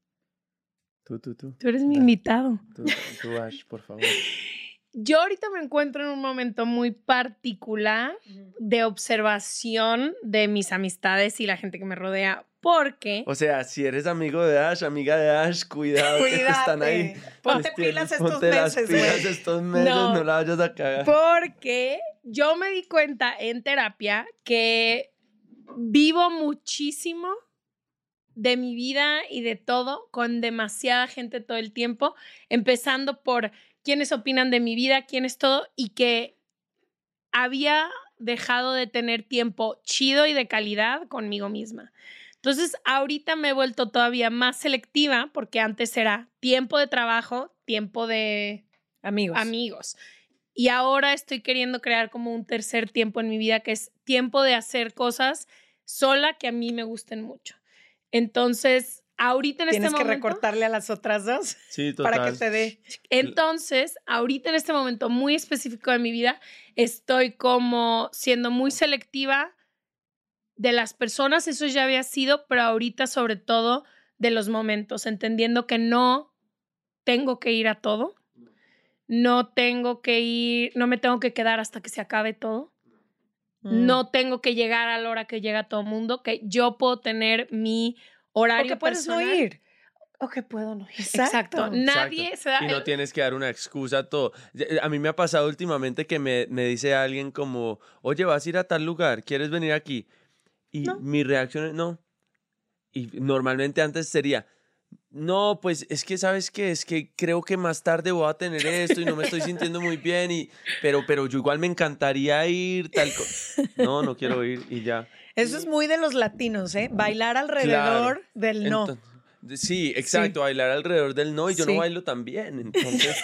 Tú, tú, tú. Tú eres mi Da. invitado. Tú, tú, Ash, por favor. Yo ahorita me encuentro en un momento muy particular de observación de mis amistades y la gente que me rodea, porque O sea, si eres amigo de Ash, amiga de Ash, cuidado que están ahí. Cuídate. Ponte pilas estos ponte las meses, pilas güey. estos meses, No. no. la vayas a cagar. porque yo me di cuenta en terapia que vivo muchísimo de mi vida y de todo con demasiada gente todo el tiempo, empezando por quiénes opinan de mi vida, quién es todo, y que había dejado de tener tiempo chido y de calidad conmigo misma. Entonces, ahorita me he vuelto todavía más selectiva porque antes era tiempo de trabajo, tiempo de Amigos. amigos. Y ahora estoy queriendo crear como un tercer tiempo en mi vida que es tiempo de hacer cosas sola que a mí me gusten mucho. Entonces, ahorita en Tienes este que momento, recortarle a las otras dos Sí, total. para que te dé. entonces, ahorita en este momento muy específico de mi vida, estoy como siendo muy selectiva de las personas, eso ya había sido, pero ahorita sobre todo de los momentos, entendiendo que no tengo que ir a todo, no tengo que ir, no me tengo que quedar hasta que se acabe todo. Mm. No tengo que llegar a la hora que llega todo el mundo, que yo puedo tener mi O horario que puedes no ir. O que puedo no ir. Exacto. Nadie Exacto. se da. Y no tienes que dar una excusa a todo. Eh, A mí me ha pasado últimamente que me, me dice alguien como, oye, vas a ir a tal lugar, ¿quieres venir aquí? Y mi reacción es, no. Y normalmente antes sería, no, pues es que, ¿sabes qué? Es que creo que más tarde voy a tener esto y no me estoy sintiendo muy bien, y, pero, pero yo igual me encantaría ir, tal co-". No, no quiero ir y ya. Eso es muy de los latinos, ¿eh? Bailar alrededor Claro. del no. Enton- Sí, exacto, bailar alrededor del no y yo Sí. no bailo tan bien. Entonces,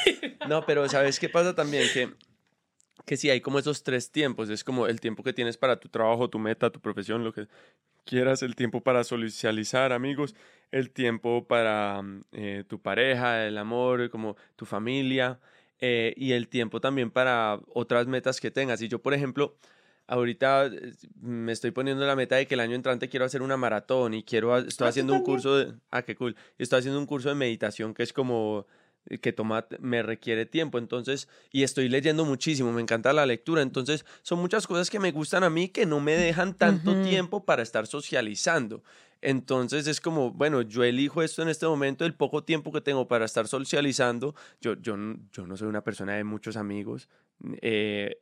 no, pero ¿sabes qué pasa también? Que, que sí, hay como esos tres tiempos. Es como el tiempo que tienes para tu trabajo, tu meta, tu profesión, lo que quieras, el tiempo para socializar, amigos, el tiempo para mm, eh, tu pareja, el amor, como tu familia, eh, y el tiempo también para otras metas que tengas. Y yo, por ejemplo, ahorita eh, me estoy poniendo la meta de que el año entrante quiero hacer una maratón y quiero, estoy haciendo un curso de, ah, qué cool, estoy haciendo un curso de meditación que es como que toma, me requiere tiempo, entonces, y estoy leyendo muchísimo, me encanta la lectura, entonces son muchas cosas que me gustan a mí que no me dejan tanto tiempo para estar socializando. Entonces es como, bueno, yo elijo esto en este momento, el poco tiempo que tengo para estar socializando. Yo, yo, yo no soy una persona de muchos amigos, eh,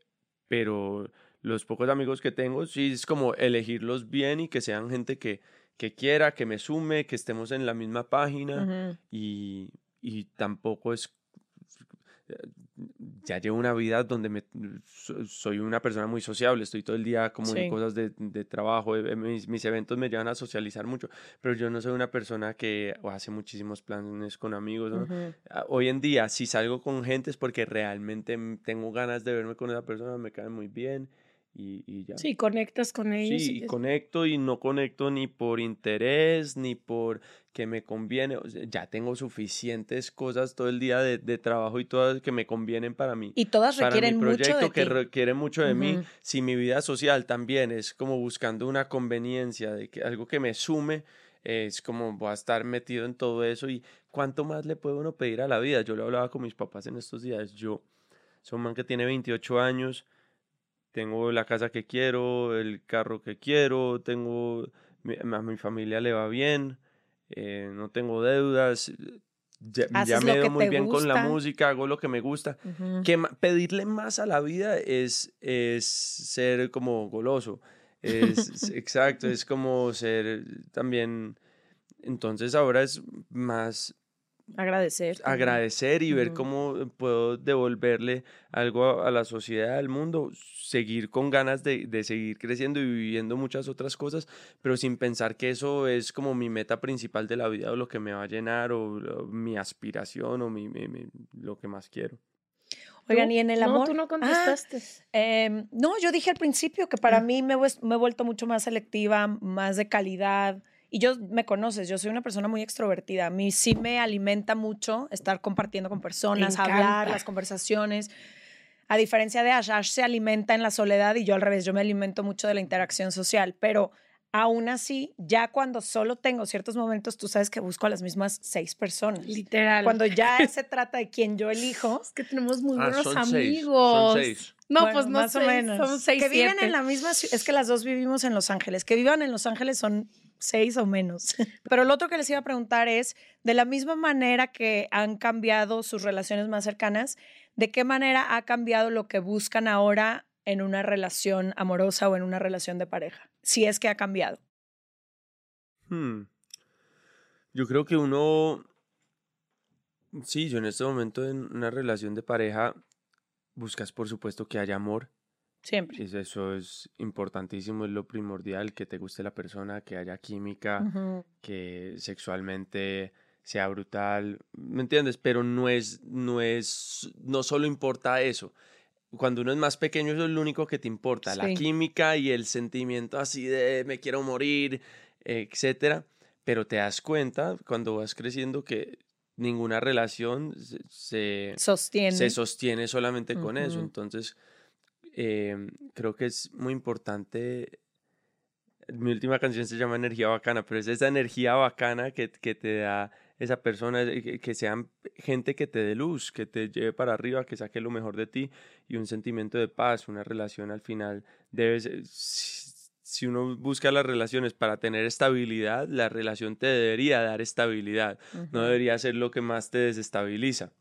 pero los pocos amigos que tengo, sí es como elegirlos bien y que sean gente que, que quiera, que me sume, que estemos en la misma página y, y tampoco es ya llevo una vida donde me, so- soy una persona muy sociable, estoy todo el día como Sí. en cosas de, de trabajo, eh, mis, mis eventos me llevan a socializar mucho, pero yo no soy una persona que hace muchísimos planes con amigos. Ah, Hoy en día, si salgo con gente es porque realmente m- tengo ganas de verme con esa persona, me cae muy bien y, y ya. Sí, conectas con ellos. Sí, y conecto y no conecto ni por interés, ni por que me conviene. o sea, ya tengo suficientes cosas todo el día de, de trabajo y todas que me convienen para mí. Y todas para requieren mi mucho proyecto de que ti. requiere mucho de mí. Ujú. Si mi vida social también es como buscando una conveniencia de que algo que me sume, es como voy a estar metido en todo eso y cuánto más le puede uno pedir a la vida. Yo lo hablaba con mis papás en estos días. Yo soy un man que tiene 28 años, tengo la casa que quiero, el carro que quiero, tengo mi- a mi familia le va bien, eh, no tengo deudas, ya, me veo muy bien con la música, hago lo que me gusta. Que pedirle más a la vida es, es ser como goloso. Es- exacto, es como ser también. Entonces ahora es más Agradecer. también. agradecer y ver cómo puedo devolverle algo a, a la sociedad, al mundo, seguir con ganas de, de seguir creciendo y viviendo muchas otras cosas, pero sin pensar que eso es como mi meta principal de la vida o lo que me va a llenar o, o mi aspiración o mi, mi- mi- lo que más quiero. Oigan, y en el No, amor. tú no Ah, contestaste. em, no, yo dije al principio que para mí me, me he vuelto mucho más selectiva, más de calidad. Y yo me conoces, yo soy una persona muy extrovertida. A mí sí me alimenta mucho estar compartiendo con personas, hablar, las conversaciones. A diferencia de Ash, Ash se alimenta en la soledad y yo al revés, yo me alimento mucho de la interacción social. Pero aún así, ya cuando solo tengo ciertos momentos, tú sabes que busco a las mismas seis personas. Literal. Cuando ya se trata de quien yo elijo, es que tenemos muy Ah, buenos son amigos. seis, son seis. No, Bueno, pues no más o seis, menos. Son seis, que viven siete. en la misma ciudad. Es que las dos vivimos en Los Ángeles. Que vivan en Los Ángeles son seis o menos. Pero lo otro que les iba a preguntar es, de la misma manera que han cambiado sus relaciones más cercanas, ¿de qué manera ha cambiado lo que buscan ahora en una relación amorosa o en una relación de pareja? Si es que ha cambiado. Hmm. Yo creo que uno, sí, yo en este momento en una relación de pareja buscas por supuesto que haya amor. Siempre. Eso, eso es importantísimo, es lo primordial, que te guste la persona, que haya química, Ujú. que sexualmente sea brutal, ¿me entiendes? Pero no es, no es, no solo importa eso. Cuando uno es más pequeño, eso es lo único que te importa, la Sí. química y el sentimiento así de me quiero morir, etcétera. Pero te das cuenta cuando vas creciendo que ninguna relación se, Sostiene. se sostiene solamente con eso. Ujú. Entonces, eh, creo que es muy importante. Mi última canción se llama Energía Bacana, pero es esa energía bacana que, que te da esa persona, eh, que, que sean gente que te dé luz, que te lleve para arriba, que saque lo mejor de ti y un sentimiento de paz, una relación al final debe ser, si si uno busca las relaciones para tener estabilidad, la relación te debería dar estabilidad, no debería ser lo que más te desestabiliza.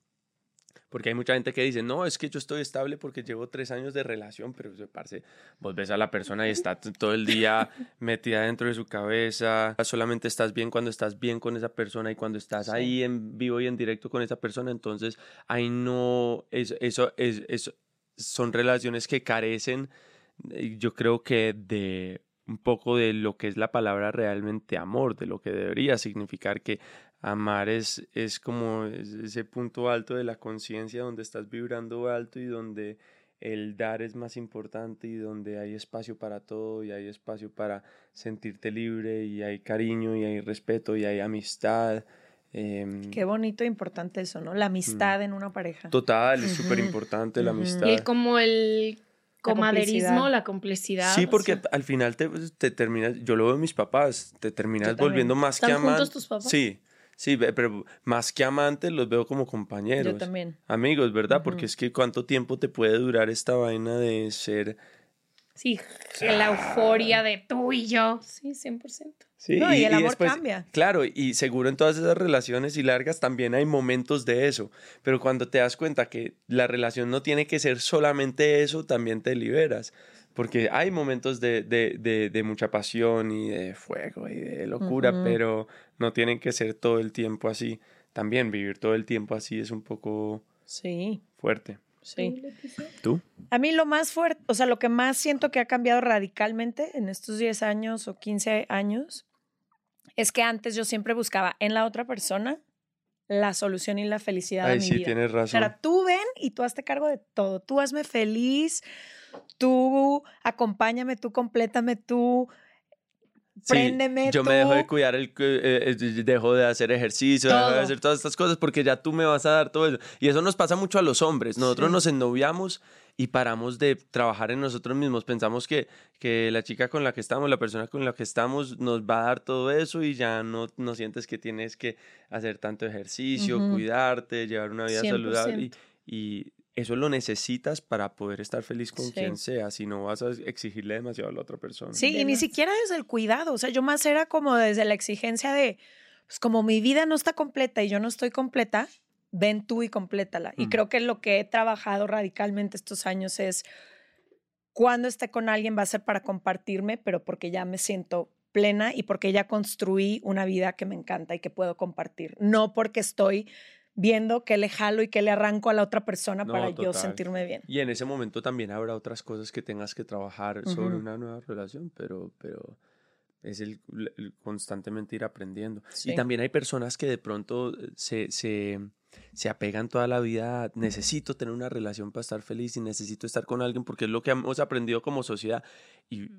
Porque hay mucha gente que dice, no, es que yo estoy estable porque llevo tres años de relación, pero parce, vos ves a la persona y está todo el día metida dentro de su cabeza, solamente estás bien cuando estás bien con esa persona y cuando estás ahí en vivo y en directo con esa persona, entonces ahí no, es- eso, es, eso son relaciones que carecen, yo creo que de un poco de lo que es la palabra realmente amor, de lo que debería significar que amar es, es como es- ese punto alto de la conciencia donde estás vibrando alto y donde el dar es más importante y donde hay espacio para todo y hay espacio para sentirte libre y hay cariño y hay respeto y hay amistad. em, Qué bonito e importante eso, ¿no? La amistad en una pareja. Total, es súper importante la amistad. Y el- como el comaderismo, la complicidad. Sí, o porque sea, al final te, pues, te terminas, yo lo veo en mis papás, te terminas volviendo más que ¿Están juntos amantes. tus papás? Sí, sí, pero más que amantes los veo como compañeros. Yo también. Amigos, ¿verdad? Porque es que cuánto tiempo te puede durar esta vaina de ser... Sí, la euforia de tú y yo. Sí, 100%. Sí, No, y el amor cambia. Claro, y seguro en todas esas relaciones y largas también hay momentos de eso, pero cuando te das cuenta que la relación no tiene que ser solamente eso, también te liberas, porque hay momentos de, de, de, de mucha pasión y de fuego y de locura, Ujú. pero no tienen que ser todo el tiempo así. También vivir todo el tiempo así es un poco Sí, fuerte. sí. ¿Tú? A mí lo más fuerte, o sea, lo que más siento que ha cambiado radicalmente en estos 10 años o 15 años es que antes yo siempre buscaba en la otra persona la solución y la felicidad de Ay, mi sí, vida. tienes O razón. sea, tú ven y tú hazte cargo de todo. Tú hazme feliz, tú acompáñame, tú complétame, tú Sí, préndeme yo tú. me dejo de cuidar, el, eh, eh, dejo de hacer ejercicio, dejo de hacer todas estas cosas porque ya tú me vas a dar todo eso. Y eso nos pasa mucho a los hombres. Nosotros Sí. nos ennoviamos y paramos de trabajar en nosotros mismos. Pensamos que, que la chica con la que estamos, la persona con la que estamos, nos va a dar todo eso y ya no, no sientes que tienes que hacer tanto ejercicio, Ujú. cuidarte, llevar una vida saludable. Y, 100%. y eso lo necesitas para poder estar feliz con Sí. quien sea. Si no vas a exigirle demasiado a la otra persona. Sí, y ni siquiera desde el cuidado. O sea, yo más era como desde la exigencia de, pues como mi vida no está completa y yo no estoy completa, ven tú y complétala. Y Mm. creo que lo que he trabajado radicalmente estos años es cuando esté con alguien va a ser para compartirme, pero porque ya me siento plena y porque ya construí una vida que me encanta y que puedo compartir. No porque estoy viendo que le jalo y que le arranco a la otra persona No, para yo total. sentirme bien. Y en ese momento también habrá otras cosas que tengas que trabajar sobre Ujú. una nueva relación, pero, pero es el, el constantemente ir aprendiendo. Sí. Y también hay personas que de pronto eh, se, se, se apegan toda la vida, a, necesito tener una relación para estar feliz y necesito estar con alguien porque es lo que hemos aprendido como sociedad. Y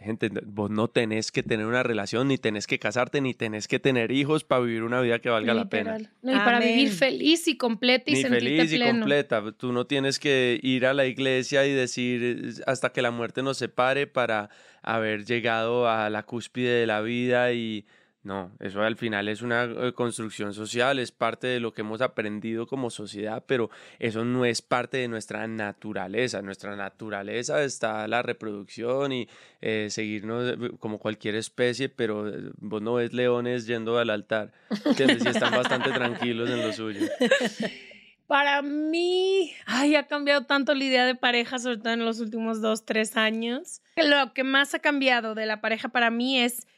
gente, vos no tenés que tener una relación, ni tenés que casarte, ni tenés que tener hijos para vivir una vida que valga la pena. No, y para vivir feliz y completa y Ni sentirte feliz y pleno. completa. Tú no tienes que ir a la iglesia y decir hasta que la muerte nos separe para haber llegado a la cúspide de la vida y no, eso al final es una eh, construcción social, es parte de lo que hemos aprendido como sociedad, pero eso no es parte de nuestra naturaleza. Nuestra naturaleza está la reproducción y eh, seguirnos eh, como cualquier especie, pero vos no ves leones yendo al altar, ¿entiendes? Y están bastante tranquilos en lo suyo. Para mí, ay, ha cambiado tanto la idea de pareja, sobre todo en los últimos dos, tres años. Lo que más ha cambiado de la pareja para mí es,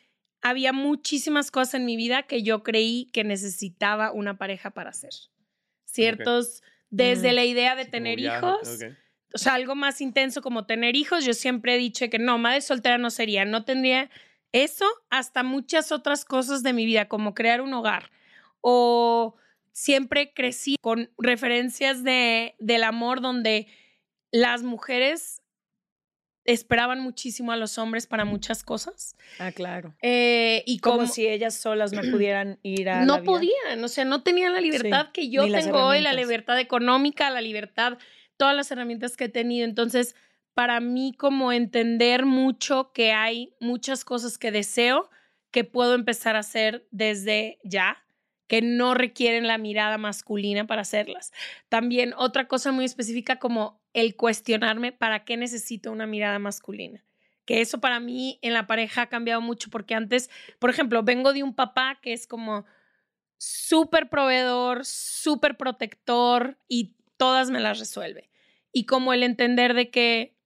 había muchísimas cosas en mi vida que yo creí que necesitaba una pareja para hacer. Ciertos, desde Mm. la idea de tener hijos, o sea, algo más intenso como tener hijos, yo siempre he dicho que no, madre soltera no sería, no tendría eso hasta muchas otras cosas de mi vida, como crear un hogar o siempre crecí con referencias de, del amor donde las mujeres esperaban muchísimo a los hombres para muchas cosas. Ah, claro. Eh, y Como como, si ellas solas no pudieran ir a no podían, o sea, no tenían la libertad que yo tengo hoy, la libertad económica, la libertad, todas las herramientas que he tenido. Entonces, para mí, como entender mucho que hay muchas cosas que deseo que puedo empezar a hacer desde ya, que no requieren la mirada masculina para hacerlas. También otra cosa muy específica como el cuestionarme para qué necesito una mirada masculina. Que eso para mí en la pareja ha cambiado mucho porque antes, por ejemplo, vengo de un papá que es como súper proveedor, súper protector y todas me las resuelve. Y como el entender de que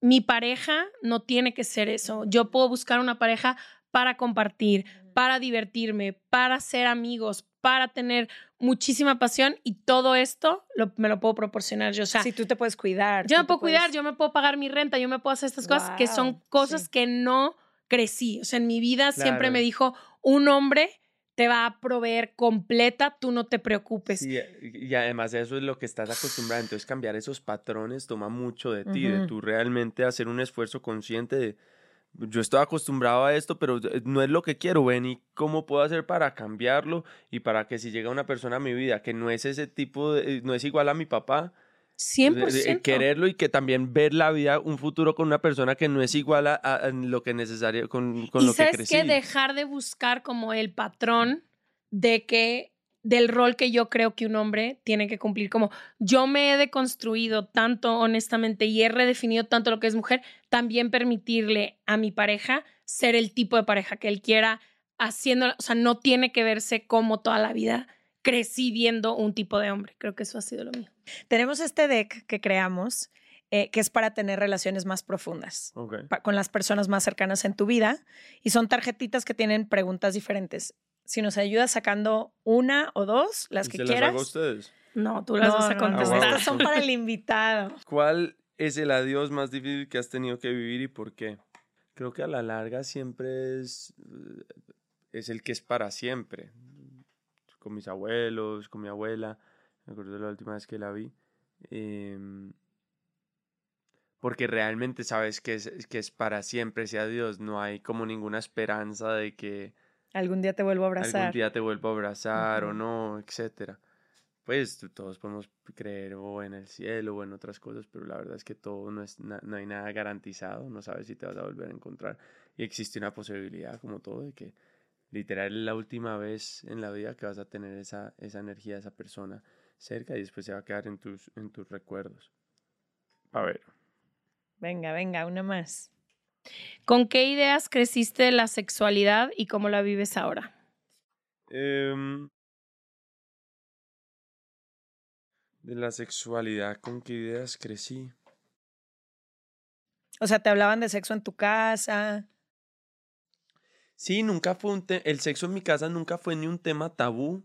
mi pareja no tiene que ser eso. Yo puedo buscar una pareja para compartir, para divertirme, para ser amigos, para tener muchísima pasión y todo esto me lo puedo proporcionar yo. O sea, si tú te puedes cuidar. Yo me puedo cuidar, yo me puedo pagar mi renta, yo me puedo hacer estas cosas que son cosas que no crecí. O sea, en mi vida siempre me dijo un hombre te va a proveer completa, tú no te preocupes. y además eso es lo que estás acostumbrado. Entonces cambiar esos patrones toma mucho de ti, de tú realmente hacer un esfuerzo consciente de yo estoy acostumbrado a esto, pero eh, no es lo que quiero, ven y cómo puedo hacer para cambiarlo y para que si llega una persona a mi vida que no es ese tipo, de, eh, no es igual a mi papá, 100%. Eh, quererlo y que también ver la vida, un futuro con una persona que no es igual a, lo que necesario, con, con lo que crecí. que dejar de buscar como el patrón de que del rol que yo creo que un hombre tiene que cumplir. Como yo me he deconstruido tanto, honestamente, y he redefinido tanto lo que es mujer, también permitirle a mi pareja ser el tipo de pareja que él quiera, haciendo, o sea, no tiene que verse como toda la vida crecí viendo un tipo de hombre. Creo que eso ha sido lo mío. Tenemos este deck que creamos. Eh, que es para tener relaciones más profundas con las personas más cercanas en tu vida. Y son tarjetitas que tienen preguntas diferentes si nos ayudas sacando una o dos, las que ¿Se quieras. Las hago ustedes? No, tú las vas a contestar. Estas son para el invitado. ¿Cuál es el adiós más difícil que has tenido que vivir y por qué? Creo que a la larga siempre es, eh, es el que es para siempre. Con mis abuelos, con mi abuela. Me acuerdo de la última vez que la vi. Em, porque realmente sabes que es, que es para siempre ese adiós. No hay como ninguna esperanza de que Algún día te vuelvo a abrazar. Algún día te vuelvo a abrazar o no, etcétera. Pues todos podemos creer o en el cielo o en otras cosas, pero la verdad es que todo no, es no hay nada garantizado, no sabes si te vas a volver a encontrar. Y existe una posibilidad, como todo, de que literal es la última vez en la vida que vas a tener esa, esa energía, esa persona cerca y después se va a quedar en tus, en tus recuerdos. A ver. Venga, venga, una más. ¿Con qué ideas creciste de la sexualidad y cómo la vives ahora? Em, de la sexualidad, ¿con qué ideas crecí? O sea, ¿te hablaban de sexo en tu casa? Sí, nunca fue un tema, el sexo en mi casa nunca fue ni un tema tabú,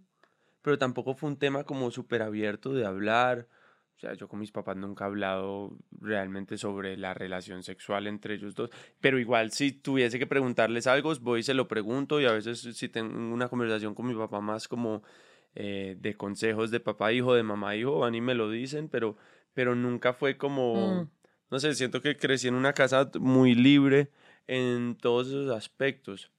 pero tampoco fue un tema como súper abierto de hablar. O sea, yo con mis papás nunca he hablado realmente sobre la relación sexual entre ellos dos, pero igual si tuviese que preguntarles algo, voy y se lo pregunto y a veces si tengo una conversación con mi papá más como eh, de consejos de papá hijo, de mamá hijo, van y me lo dicen, pero, pero nunca fue como, mm. no sé, siento que crecí en una casa muy libre en todos esos aspectos.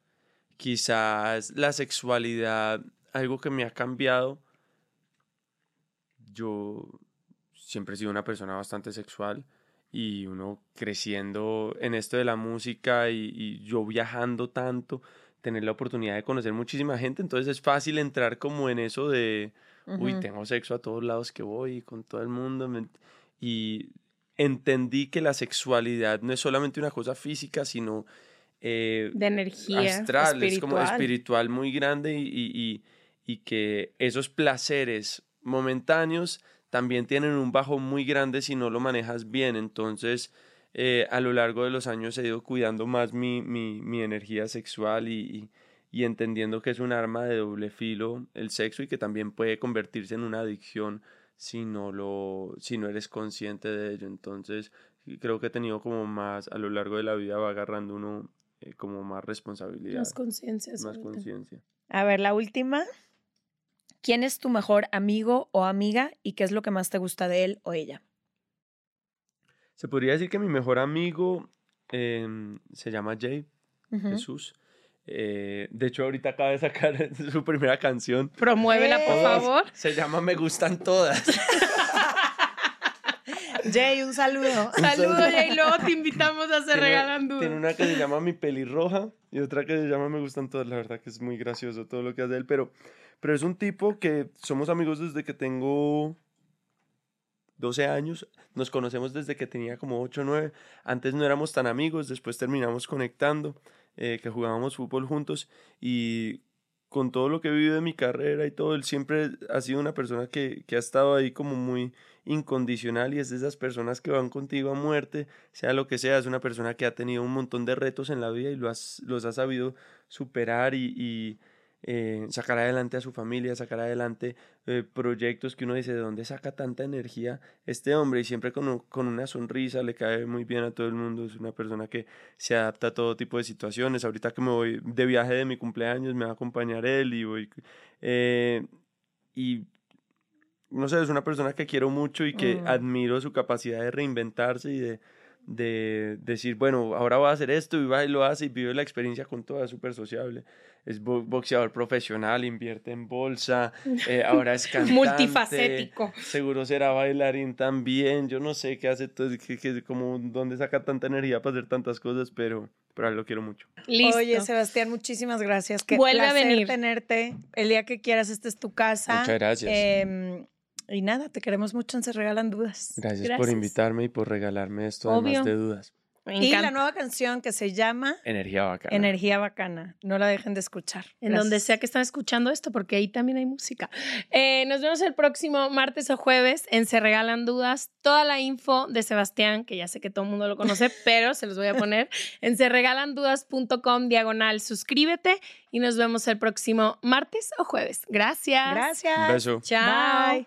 Quizás la sexualidad, algo que me ha cambiado, yo siempre he sido una persona bastante sexual y uno creciendo en esto de la música y, yo viajando tanto, tener la oportunidad de conocer muchísima gente, entonces es fácil entrar como en eso de, uy, tengo sexo a todos lados que voy, con todo el mundo, y entendí que la sexualidad no es solamente una cosa física, sino... Eh, de energía. Astral, es como espiritual muy grande y, y que esos placeres momentáneos también tienen un bajo muy grande si no lo manejas bien. Entonces, eh, a lo largo de los años he ido cuidando más mi, mi, energía sexual y, y, entendiendo que es un arma de doble filo el sexo y que también puede convertirse en una adicción si no, lo, si no eres consciente de ello. Entonces, creo que he tenido como más, a lo largo de la vida va agarrando uno eh, como más responsabilidad. Más conciencia. Más conciencia. A ver, la última. ¿Quién es tu mejor amigo o amiga y qué es lo que más te gusta de él o ella? Se podría decir que mi mejor amigo em, se llama Jay, Jesús. Eh, de hecho, ahorita acaba de sacar su primera canción. Promuévela, por favor. Se llama Me Gustan Todas. Jay, un saludo. Un saludo, Jay. Luego te invitamos a hacer regalando. Tiene una que se llama Mi Pelirroja y otra que se llama Me Gustan Todas. La verdad que es muy gracioso todo lo que hace él, pero Pero es un tipo que somos amigos desde que tengo 12 años, nos conocemos desde que tenía como 8 o 9, antes no éramos tan amigos, después terminamos conectando, eh, que jugábamos fútbol juntos y con todo lo que he vivido de mi carrera y todo, él siempre ha sido una persona que, que ha estado ahí como muy incondicional y es de esas personas que van contigo a muerte, sea lo que sea, es una persona que ha tenido un montón de retos en la vida y lo los ha sabido superar y eh, sacar adelante a su familia, sacar adelante eh, proyectos que uno dice, ¿de dónde saca tanta energía este hombre? Y siempre con, con, una sonrisa, le cae muy bien a todo el mundo, es una persona que se adapta a todo tipo de situaciones. Ahorita que me voy de viaje de mi cumpleaños, me va a acompañar él y voy... Eh, y no sé, es una persona que quiero mucho y que mm. admiro su capacidad de reinventarse y de, de decir, bueno, ahora voy a hacer esto y va y lo hace y vive la experiencia con toda, súper sociable. Es boxeador profesional, invierte en bolsa, eh, ahora es cantante. Multifacético. Seguro será bailarín también, yo no sé qué hace, todo, que, que, como dónde saca tanta energía para hacer tantas cosas, pero, pero lo quiero mucho. Listo. Oye, Sebastián, muchísimas gracias. Qué Vuelve a venir. tenerte. El día que quieras, esta es tu casa. Muchas gracias. Eh, y nada, te queremos mucho en Se Regalan Dudas. Gracias, Gracias. por invitarme y por regalarme esto, Obvio. además de dudas. Y la nueva canción que se llama Energía Bacana. Energía Bacana. No la dejen de escuchar. En donde sea que están escuchando esto, porque ahí también hay música. Eh, nos vemos el próximo martes o jueves en Se Regalan Dudas. Toda la info de Sebastián, que ya sé que todo el mundo lo conoce, pero se los voy a poner en serregalandudas.com diagonal. Suscríbete y nos vemos el próximo martes o jueves. Gracias. Gracias. Un beso. Chao. Bye.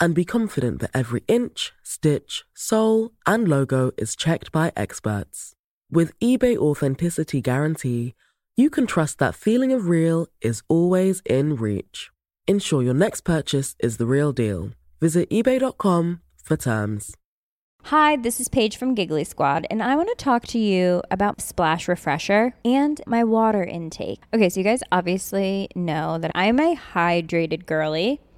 and be confident that every inch, stitch, sole, and logo is checked by experts. With eBay Authenticity Guarantee, you can trust that feeling of real is always in reach. Ensure your next purchase is the real deal. Visit eBay.com for terms. Hi, this is Paige from Giggly Squad, and I want to talk to you about Splash Refresher and my water intake. Okay, so you guys obviously know that I'm a hydrated girly,